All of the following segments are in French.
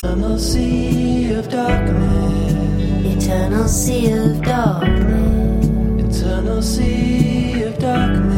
Eternal sea of darkness. Eternal sea of darkness. Eternal sea of darkness.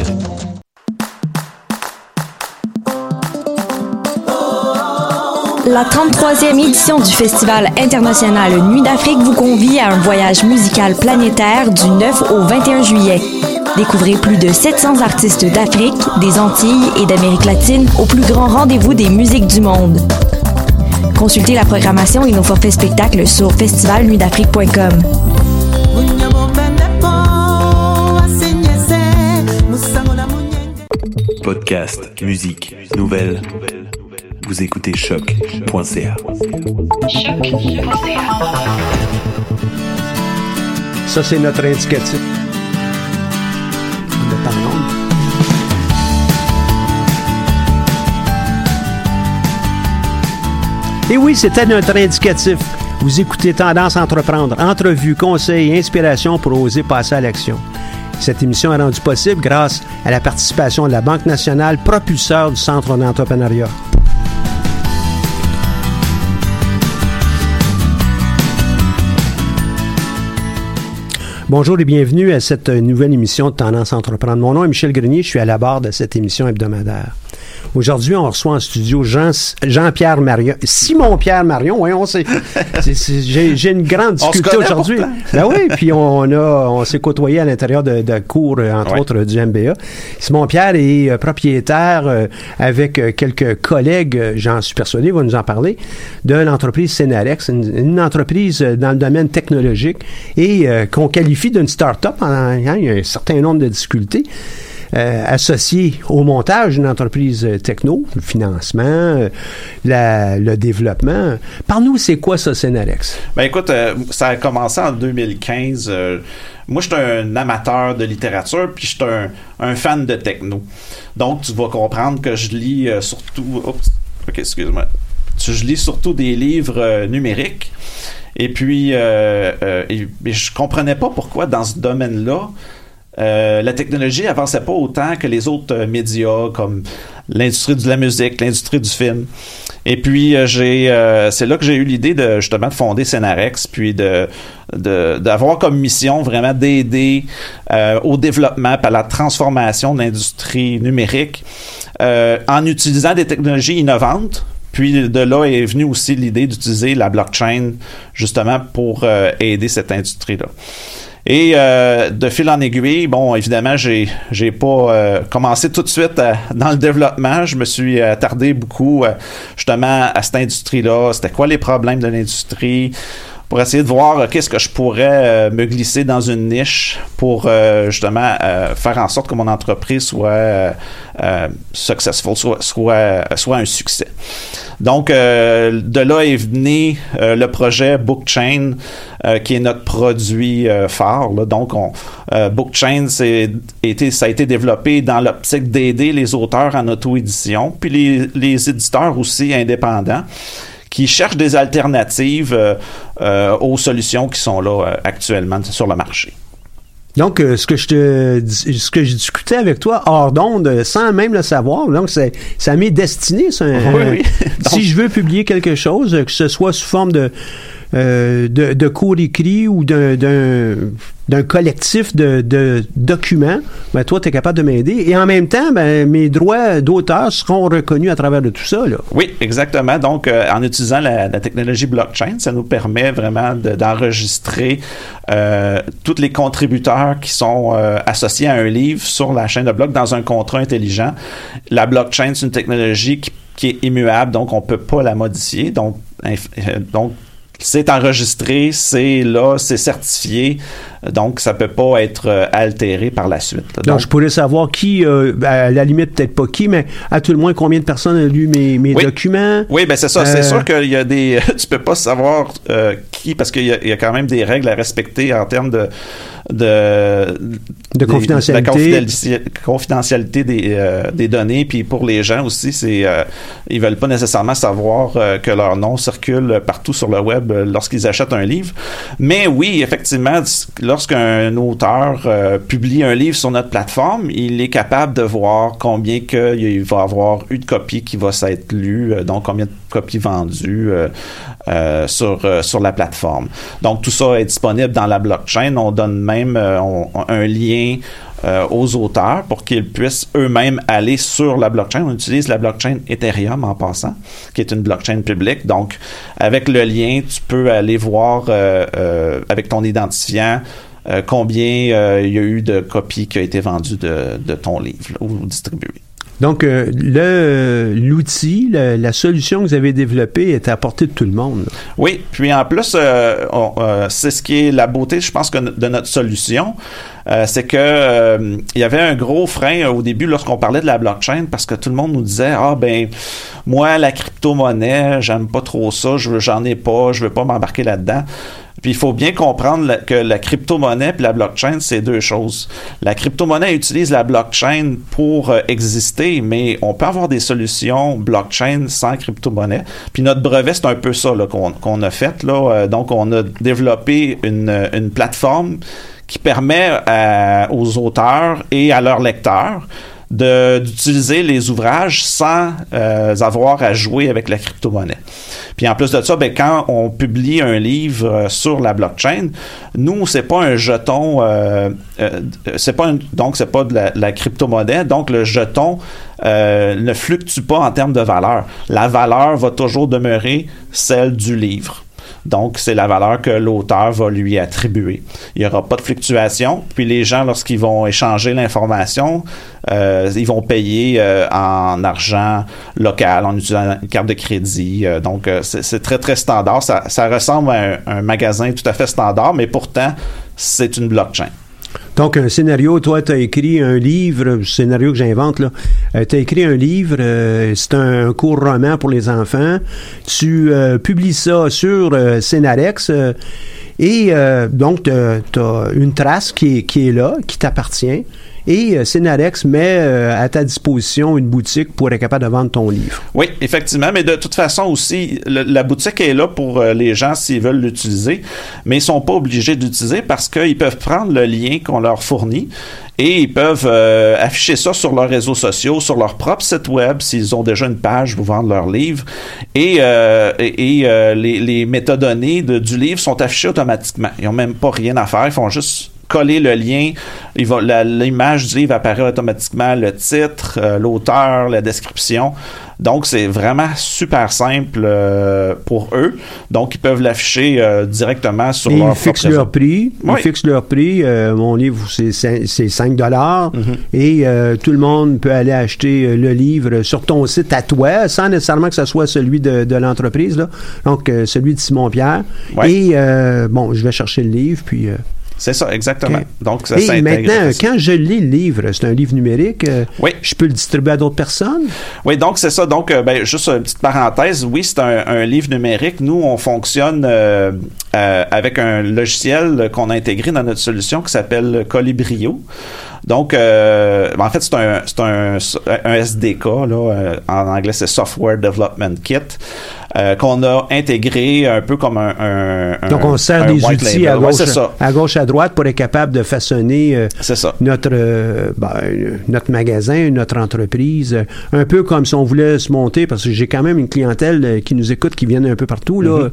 La 33e édition du Festival international Nuit d'Afrique vous convie à un voyage musical planétaire du 9 au 21 juillet. Découvrez plus de 700 artistes d'Afrique, des Antilles et d'Amérique latine au plus grand rendez-vous des musiques du monde. Consultez la programmation et nos forfaits spectacles sur festivalnuitdafrique.com. Podcast, musique, nouvelles. Vous écoutez choc.ca. Ça, c'est notre indicatif. Et oui, c'était notre indicatif. Vous écoutez Tendance entreprendre, entrevues, conseils inspiration pour oser passer à l'action. Cette émission est rendue possible grâce à la participation de la Banque nationale, propulseur du Centre d'entrepreneuriat. Bonjour et bienvenue à cette nouvelle émission de Tendance à entreprendre. Mon nom est Michel Grenier, je suis à la barre de cette émission hebdomadaire. Aujourd'hui, on reçoit en studio Jean, Jean-Pierre Marion. Simon-Pierre Marion, oui, on sait. c'est- c'est- J'ai j'ai une grande difficulté aujourd'hui. Ben oui, puis on a, on s'est côtoyé à l'intérieur de, de cours, euh, entre Ouais. autres, du MBA. Simon-Pierre est euh, propriétaire, euh, avec euh, quelques collègues, j'en suis persuadé, il va nous en parler, de l'entreprise Cenarex, une, une entreprise dans le domaine technologique et euh, qu'on qualifie d'une start-up. en- hein, il y a un certain nombre de difficultés. Euh, associées au montage d'une entreprise techno, le financement, euh, le développement. Parle-nous, c'est quoi ça, Cenarex? Ben écoute, euh, ça a commencé en 2015. euh, moi, je suis un amateur de littérature, puis je suis un, fan de techno. Donc, tu vas comprendre que je lis surtout... Ok, excuse-moi. Je lis surtout des livres numériques. Et puis, euh, euh, et- mais je comprenais pas pourquoi dans ce domaine-là, euh, la technologie avançait pas autant que les autres euh, médias comme l'industrie de la musique, l'industrie du film. Et puis euh, j'ai c'est là que j'ai eu l'idée de justement de fonder Cenarex puis de d'avoir comme mission vraiment d'aider au développement par la transformation de l'industrie numérique en utilisant des technologies innovantes puis de là est venue aussi l'idée d'utiliser la blockchain justement pour aider cette industrie-là. Et euh, de fil en aiguille, bon, évidemment, j'ai j'ai pas euh, commencé tout de suite euh, dans le développement. Je me suis attardé beaucoup euh, justement à cette industrie-là. C'était quoi les problèmes de l'industrie? Pour essayer de voir euh, qu'est-ce que je pourrais euh, me glisser dans une niche pour euh, justement faire en sorte que mon entreprise soit successful, soit, soit, soit un succès. Donc, de là est venu le projet Bookchain, qui est notre produit phare. Donc, on, Bookchain, c'est été, ça a été développé dans l'optique d'aider les auteurs en auto-édition, puis les, les éditeurs aussi indépendants qui cherchent des alternatives aux solutions qui sont là actuellement sur le marché. Donc, ce que je te, ce que je discutais avec toi hors d'onde, sans même le savoir, donc c'est, ça m'est destiné. Ça, oui, si je veux publier quelque chose, que ce soit sous forme de euh, de, de, cours écrits ou d'un collectif de, de, documents, ben toi, tu es capable de m'aider. Et en même temps, ben, mes droits d'auteur seront reconnus à travers de tout ça. Là. Oui, exactement. Donc, euh, en utilisant la, technologie blockchain, ça nous permet vraiment d'enregistrer euh, tous les contributeurs qui sont associés à un livre sur la chaîne de bloc dans un contrat intelligent. La blockchain, c'est une technologie qui, qui, est immuable, donc on ne peut pas la modifier. Donc, donc c'est enregistré, c'est là, c'est certifié, donc ça peut pas être euh, altéré par la suite. Donc, je pourrais savoir qui, euh, à la limite peut-être pas qui, mais à tout le moins combien de personnes ont lu mes, mes documents? Oui, ben c'est ça. C'est euh, sûr qu'il y a des, tu peux pas savoir qui parce qu'il y, y, a quand même des règles à respecter en termes de de, de confidentialité, confidentialité des, euh, des, données. Puis pour les gens aussi, c'est ils veulent pas nécessairement savoir que leur nom circule partout sur le web lorsqu'ils achètent un livre. Mais oui, effectivement, lorsqu'un auteur publie un livre sur notre plateforme, il est capable de voir combien il va avoir eu de copies qui va s'être lues, donc combien de copies vendues sur sur la plateforme. Donc tout ça est disponible dans la blockchain. On donne même euh, un lien euh, aux auteurs pour qu'ils puissent eux-mêmes aller sur la blockchain. On utilise la blockchain Ethereum en passant, qui est une blockchain publique. Donc, avec le lien, tu peux aller voir euh, avec ton identifiant combien il y a eu de copies qui ont été vendues de, de ton livre ou distribuées. Donc, euh, le l'outil, la, solution que vous avez développée est à portée de tout le monde. Oui, puis en plus, euh, euh, c'est ce qui est la beauté, je pense, que de notre solution. C'est que il y avait un gros frein au début lorsqu'on parlait de la blockchain parce que tout le monde nous disait ah ben moi la crypto-monnaie j'aime pas trop ça je j'en ai pas je veux pas m'embarquer là-dedans puis il faut bien comprendre que la crypto-monnaie et la blockchain, c'est deux choses. La crypto-monnaie utilise la blockchain pour euh, exister, mais on peut avoir des solutions blockchain sans crypto-monnaie. Puis notre brevet, c'est un peu ça qu'on a fait. Là. Euh, donc, on a développé une, une plateforme qui permet aux auteurs et à leurs lecteurs d'utiliser les ouvrages sans euh, avoir à jouer avec la crypto-monnaie. Puis en plus de ça, ben, quand on publie un livre euh, sur la blockchain, nous, c'est pas un jeton, euh, c'est pas donc c'est pas de la, la crypto-monnaie, donc le jeton ne fluctue pas en termes de valeur. La valeur va toujours demeurer celle du livre. Donc, c'est la valeur que l'auteur va lui attribuer. Il n'y aura pas de fluctuation. Puis les gens, lorsqu'ils vont échanger l'information, euh, ils vont payer euh, en argent local, en utilisant une carte de crédit. Euh, donc, c'est très, très standard. Ça, ressemble à un magasin tout à fait standard, mais pourtant, c'est une blockchain. Donc, un scénario, toi, tu as écrit un livre, scénario que j'invente, là. Euh, tu as écrit un livre, euh, c'est un, court roman pour les enfants. Tu euh, publies ça sur Scénarex. et donc, tu as, une trace qui qui est là, qui t'appartient. Et euh, Scénarex met euh, à ta disposition une boutique pour être capable de vendre ton livre. Oui, effectivement, mais de toute façon aussi, la boutique est là pour euh, les gens s'ils veulent l'utiliser, mais ils sont pas obligés d'utiliser parce qu'ils peuvent prendre le lien qu'on leur fournit et ils peuvent afficher ça sur leurs réseaux sociaux, sur leur propre site web s'ils ont déjà une page pour vendre leur livre. Et, et, les, les, métadonnées du livre sont affichées automatiquement. Ils n'ont même pas rien à faire, ils font juste coller le lien. L'image du livre apparaît automatiquement, le titre, euh, l'auteur, la description. Donc, c'est vraiment super simple euh, pour eux. Donc, ils peuvent l'afficher euh, directement sur leur Ils fixent leur prix. Ils fixent leur prix. mon livre, c'est 5 dollars. Mhm. Et tout le monde peut aller acheter le livre sur ton site à toi, sans nécessairement que ce soit celui de, l'entreprise. Donc, celui de Simon-Pierre. Et, bon, je vais chercher le livre, puis... C'est ça, exactement. Donc, ça Et maintenant, quand je lis le livre, c'est un livre numérique, euh, oui. je peux le distribuer à d'autres personnes? Oui, donc c'est ça. Donc, euh, ben, juste une petite parenthèse, oui, c'est un, livre numérique. Nous, on fonctionne euh, avec un logiciel qu'on a intégré dans notre solution qui s'appelle Colibrio. Donc, en fait, c'est un, un, un, SDK, là, en anglais, c'est Software Development Kit. Euh, qu'on a intégré un peu comme un. un Donc, on sert des outils à gauche, à gauche, à droite pour être capable de façonner euh, notre, euh, ben, notre magasin, notre entreprise. un peu comme si on voulait se monter, parce que j'ai quand même une clientèle qui nous écoute, qui viennent un peu partout. là.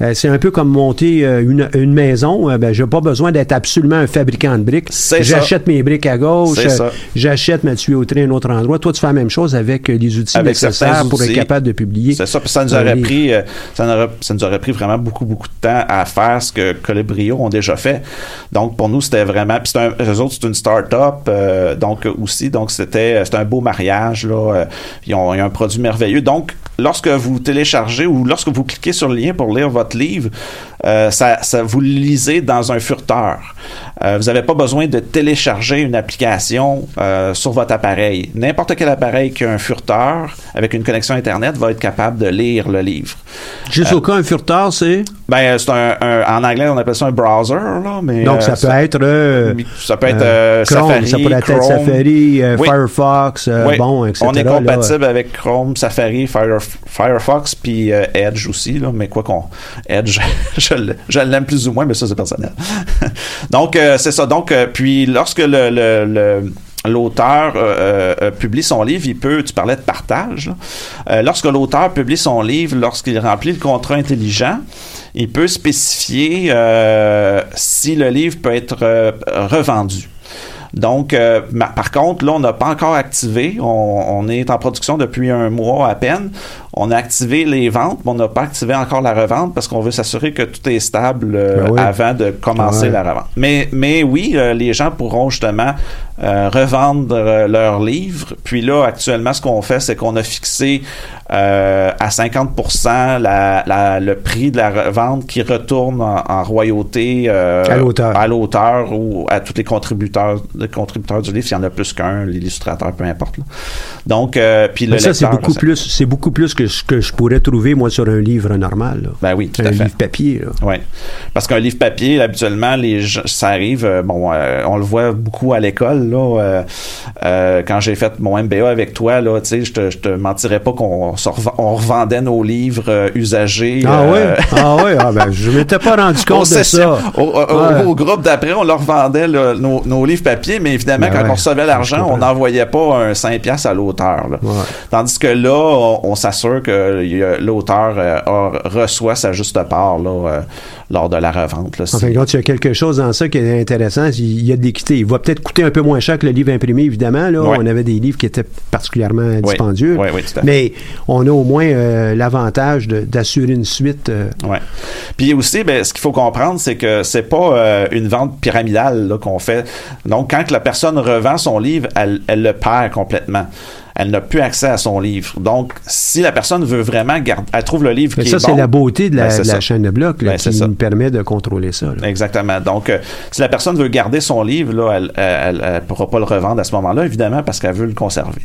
Mm-hmm. c'est un peu comme monter une, une maison. ben, j'ai pas besoin d'être absolument un fabricant de briques. J'achète mes briques à gauche, j'achète ma tuyauterie à un autre endroit. Toi, tu fais la même chose avec les outils nécessaires pour être capable de publier. C'est ça, puis ça nous aurait pris, ça, nous aurait pris vraiment beaucoup, beaucoup de temps à faire ce que Colibrio ont déjà fait. Donc, pour nous, c'était vraiment. Puis, un, eux autres, c'est une start-up, euh, donc aussi. Donc, c'était un beau mariage. Là, euh, ils, ont, un produit merveilleux. Donc, lorsque vous téléchargez ou lorsque vous cliquez sur le lien pour lire votre livre, euh, ça, vous lisez dans un furteur. Euh, vous n'avez pas besoin de télécharger une application euh, sur votre appareil. N'importe quel appareil qui a un furteur avec une connexion Internet va être capable de lire le livre. Juste au cas, un furteur, c'est? Ben, c'est un, en anglais, on appelle ça un browser, là, mais... Donc, ça peut être... ça peut être Chrome, Safari, ça peut être Safari, Firefox, bon, etc. On est compatible avec Chrome, Safari, Firefox, puis Edge aussi, là, mais quoi qu'on... Edge, je l'aime plus ou moins, mais ça, c'est personnel. Donc, euh, c'est ça. Donc, euh, puis lorsque le, l'auteur euh, publie son livre, il peut, tu parlais de partage, lorsque l'auteur publie son livre, lorsqu'il remplit le contrat intelligent, il peut spécifier si le livre peut être revendu. Donc, euh, par contre, là, on n'a pas encore activé. On, est en production depuis un mois à peine. On a activé les ventes, mais on n'a pas activé encore la revente parce qu'on veut s'assurer que tout est stable euh, ben avant de commencer la revente. Mais, mais oui, euh, les gens pourront justement revendre leurs livres. Puis là, actuellement, ce qu'on fait, c'est qu'on a fixé à 50% la, le prix de la revente qui retourne en, royauté à l'auteur ou à tous les contributeurs du livre, s'il y en a plus qu'un, l'illustrateur, peu importe. Donc, euh, puis le ça, c'est beaucoup plus, c'est beaucoup plus que ce que je pourrais trouver moi sur un livre normal. Ben oui, tout un à fait. livre papier. Oui, parce qu'un livre papier, habituellement, les ça arrive. Euh, bon, euh, on le voit beaucoup à l'école là. quand j'ai fait mon MBA avec toi, là, tu sais, je te, je te mentirais pas qu'on on revendait nos livres usagés. Ah oui, ah oui, ah ben je m'étais pas rendu compte de ça. Au, groupe d'après, on leur vendait nos, nos livres papier mais évidemment, ben quand on recevait l'argent, on n'envoyait pas un 5 piastres à l'auteur. Tandis que là, on, s'assure que l'auteur euh, reçoit sa juste part là, euh, lors de la revente. Là, enfin, quand il y a quelque chose dans ça qui est intéressant, il y a de l'équité. Il va peut-être coûter un peu moins cher que le livre imprimé, évidemment. Là, On avait des livres qui étaient particulièrement dispendieux. mais on a au moins euh, l'avantage d'assurer une suite. Ouais. Puis aussi, ben, ce qu'il faut comprendre, c'est que c'est pas une vente pyramidale qu'on fait. Donc, quand la personne revend son livre, elle, le perd complètement elle n'a plus accès à son livre. Donc, si la personne veut vraiment garder, elle trouve le livre Mais qui ça, est c'est la beauté de la, ben, chaîne de blocs ben, qui nous permet de contrôler ça. Exactement. Donc, euh, si la personne veut garder son livre, là, elle ne pourra pas le revendre à ce moment-là, évidemment, parce qu'elle veut le conserver.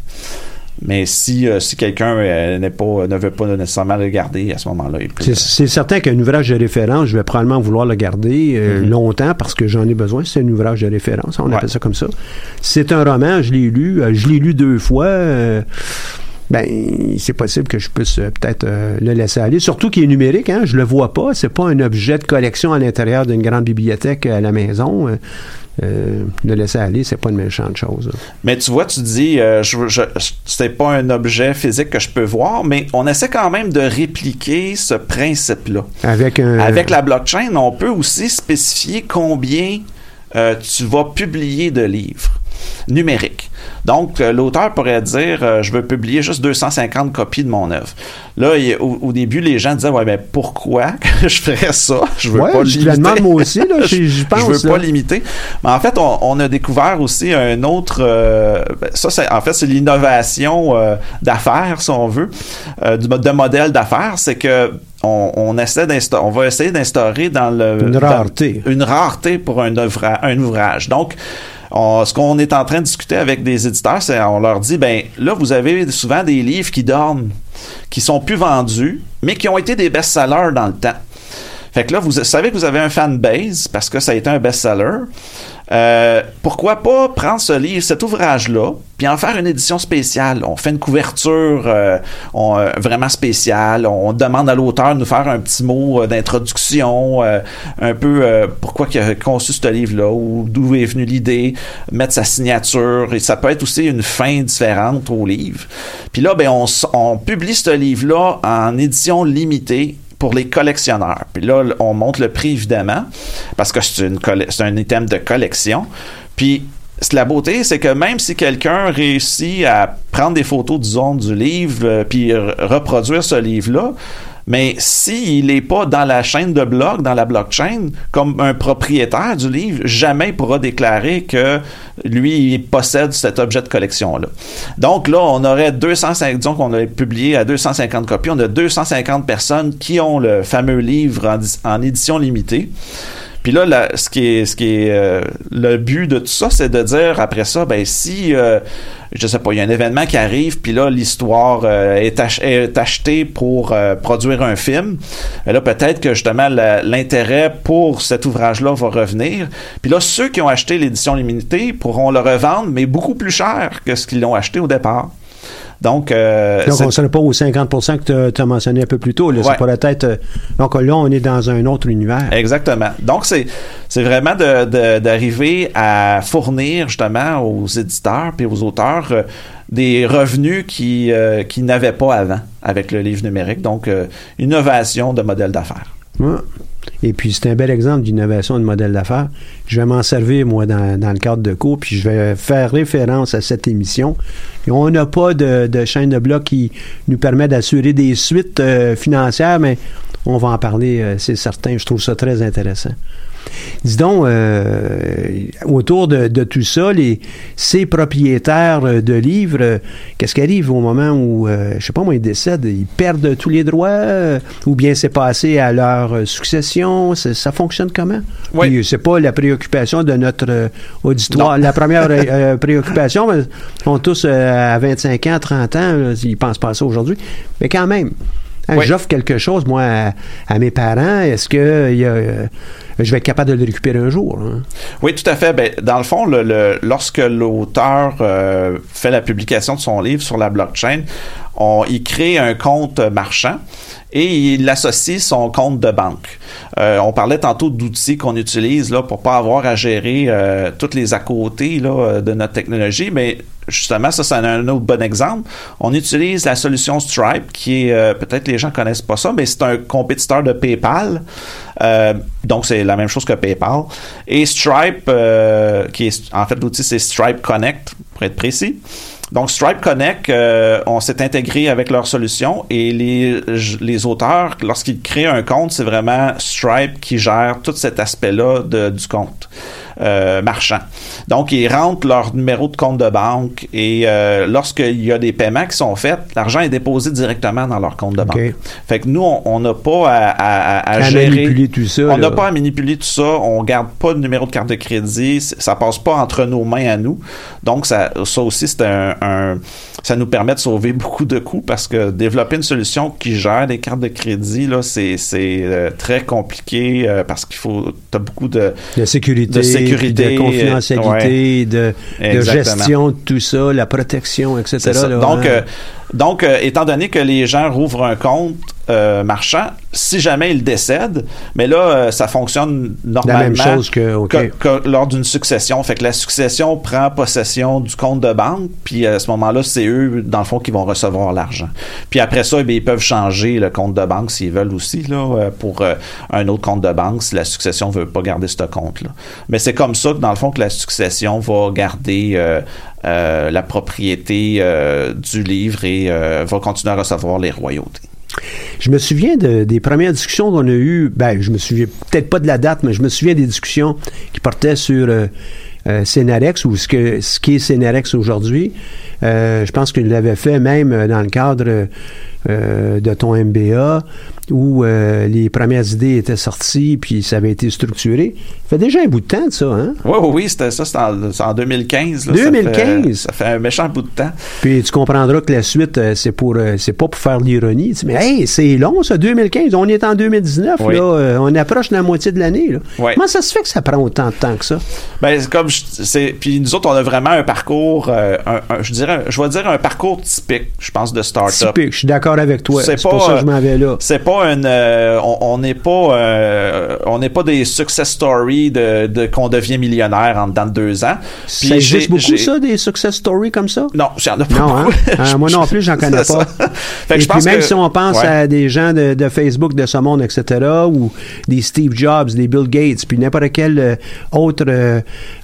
Mais si, euh, si quelqu'un euh, n'est pas, ne veut pas nécessairement le garder à ce moment-là, C'est certain qu'un ouvrage de référence, je vais probablement vouloir le garder euh, mm-hmm. longtemps parce que j'en ai besoin. C'est un ouvrage de référence, on appelle ça comme ça. C'est un roman, je l'ai lu. je l'ai lu deux fois ben c'est possible que je puisse peut-être le laisser aller. Surtout qu'il est numérique, hein, je le vois pas. C'est pas un objet de collection à l'intérieur d'une grande bibliothèque à la maison. Euh, de laisser aller, c'est pas une méchante chose. Mais tu vois, tu dis, euh, je, je, c'est pas un objet physique que je peux voir, mais on essaie quand même de répliquer ce principe-là. Avec Avec la blockchain, on peut aussi spécifier combien euh, tu vas publier de livres numériques. Donc, euh, l'auteur pourrait dire euh, Je veux publier juste 250 copies de mon œuvre. Là, au, début, les gens disaient Ouais, mais pourquoi je ferais ça? Je veux pas je limiter. demande moi aussi, là, je, pense. je veux pas limiter. Mais en fait, on, a découvert aussi un autre. Euh, ben, ça, c'est, en fait, c'est l'innovation d'affaires, si on veut, de modèle d'affaires. C'est que on, essaie on va essayer d'instaurer dans le une rareté, une rareté pour un, un ouvrage. Donc ce qu'on est en train de discuter avec des éditeurs, c'est on leur dit ben là vous avez souvent des livres qui dorment, qui sont plus vendus, mais qui ont été des best-sellers dans le temps. Fait que là, vous savez que vous avez un fan base parce que ça a été un best-seller. Euh, pourquoi pas prendre ce livre, cet ouvrage-là, puis en faire une édition spéciale? On fait une couverture euh, euh, vraiment spéciale. On demande à l'auteur de nous faire un petit mot d'introduction, un peu pourquoi il a conçu ce livre-là, ou d'où est venue l'idée, mettre sa signature. Et ça peut être aussi une fin différente au livre. Puis là, ben, on, on publie ce livre-là en édition limitée pour les collectionneurs. Puis là, on monte le prix évidemment parce que c'est, une c'est un item de collection. Puis la beauté, c'est que même si quelqu'un réussit à prendre des photos, disons, du livre, euh, puis reproduire ce livre-là, mais s'il n'est pas dans la chaîne de bloc, dans la blockchain, comme un propriétaire du livre, jamais il pourra déclarer que lui, il possède cet objet de collection-là. Donc là, on aurait 250, disons qu'on a publié à 250 copies, on a 250 personnes qui ont le fameux livre en édition limitée. Puis là, ce qui est, ce qui est euh, le but de tout ça, c'est de dire après ça, ben si euh, je sais pas, il y a un événement qui arrive, puis là l'histoire euh, est, achetée pour produire un film. Et là, peut-être que justement l'intérêt pour cet ouvrage-là va revenir. Puis là, ceux qui ont acheté l'édition limitée pourront le revendre, mais beaucoup plus cher que ce qu'ils l'ont acheté au départ. Donc, euh, donc on ne serait pas aux 50 que tu as mentionné un peu plus tôt. Là, ouais. la tête. Euh, donc là, on est dans un autre univers. Exactement. Donc, c'est, c'est vraiment de, d'arriver à fournir justement aux éditeurs et aux auteurs euh, des revenus qui, euh, qui n'avaient pas avant avec le livre numérique. Donc, innovation de modèle d'affaires. Et puis, c'est un bel exemple d'innovation de modèle d'affaires. Je vais m'en servir, moi, dans, le cadre de cours, puis je vais faire référence à cette émission. on n'a pas de, chaîne de blocs qui nous permet d'assurer des suites euh, financières, mais on va en parler, euh, c'est certain. Je trouve ça très intéressant. Dis donc, euh, autour de, tout ça, les, ces propriétaires de livres, euh, qu'est-ce qui arrive au moment où, euh, je sais pas moi, ils décèdent, ils perdent tous les droits, ou bien c'est passé à leur succession, ça fonctionne comment? Oui. C'est pas la préoccupation de notre auditoire. La première préoccupation, ils sont tous à 25 ans, 30 ans, ils pensent pas à ça aujourd'hui, mais quand même. Hein, j'offre quelque chose, moi, à, mes parents. Est-ce que euh, je vais être capable de le récupérer un jour? Hein? Oui, tout à fait. Ben, dans le fond, le, lorsque l'auteur euh, fait la publication de son livre sur la blockchain, on, il crée un compte marchand et il associe son compte de banque. Euh, on parlait tantôt d'outils qu'on utilise là pour pas avoir à gérer euh, toutes les à côté là, de notre technologie, mais justement ça c'est un autre bon exemple. On utilise la solution Stripe qui est euh, peut-être les gens connaissent pas ça, mais c'est un compétiteur de PayPal. donc c'est la même chose que PayPal. Et Stripe, qui est en fait l'outil c'est Stripe Connect pour être précis. Donc, Stripe Connect, euh, on s'est intégré avec leur solution et les, les auteurs, lorsqu'ils créent un compte, c'est vraiment Stripe qui gère tout cet aspect-là du compte. Euh, marchand. Donc, ils rentrent leur numéro de compte de banque et euh, lorsqu'il y a des paiements qui sont faits, l'argent est déposé directement dans leur compte de banque. Fait que nous, on n'a pas à, à, gérer. manipuler tout ça. On n'a pas à manipuler tout ça. On garde pas de numéro de carte de crédit. Ça passe pas entre nos mains à nous. Donc, ça, ça aussi, c'est un, ça nous permet de sauver beaucoup de coûts parce que développer une solution qui gère les cartes de crédit, là, c'est, euh, très compliqué parce qu'il faut, as beaucoup de, de sécurité. De sécurité de confidentialité, de, gestion de tout ça, la protection, etc. donc, euh, donc euh, étant donné que les gens rouvrent un compte euh, marchand, si jamais il décède, mais là, euh, ça fonctionne normalement. La même chose que, lors d'une succession. Fait que la succession prend possession du compte de banque, puis à ce moment-là, c'est eux, dans le fond, qui vont recevoir l'argent. Puis après ça, eh ils peuvent changer le compte de banque s'ils veulent aussi, là, euh, pour un autre compte de banque si la succession veut pas garder ce compte-là. Mais c'est comme ça que, dans le fond, que la succession va garder la propriété du livre et va continuer à recevoir les royautés. Je me souviens des premières discussions qu'on a eues. Ben, je me souviens peut-être pas de la date, mais je me souviens des discussions qui portaient sur euh, euh ou ce que ce qui est Scénarex aujourd'hui. Euh, je pense qu'il l'avait fait même dans le cadre de ton MBA où les premières idées étaient sorties puis ça avait été structuré. Ça fait déjà un bout de temps de ça, hein? Oui, oui, oui, c'était ça, c'était en, 2015. 2015? Ça fait, un méchant bout de temps. Puis tu comprendras que la suite, c'est pour c'est pas pour faire l'ironie. Mais hey, c'est long ça, 2015. On est en 2019, là. on approche de la moitié de l'année. Comment ça se fait que ça prend autant de temps que ça? Ben, comme c'est. Puis nous autres, on a vraiment un parcours, euh, je dirais, je vais dire un parcours typique, je pense, de start-up. Typique, je suis d'accord avec toi. C'est pour ça que je m'en vais là. C'est pas une. Euh, on n'est pas. Euh, on n'est pas des success stories de, de qu'on devient millionnaire en dedans de deux ans. Puis ça existe beaucoup, ça, des success stories comme ça? Non, j'en ai pas. Non, hein? moi non plus, j'en connais pas. Fait que Et puis même si on pense à des gens de, de, Facebook de ce monde, etc., ou des Steve Jobs, des Bill Gates, puis n'importe quel autre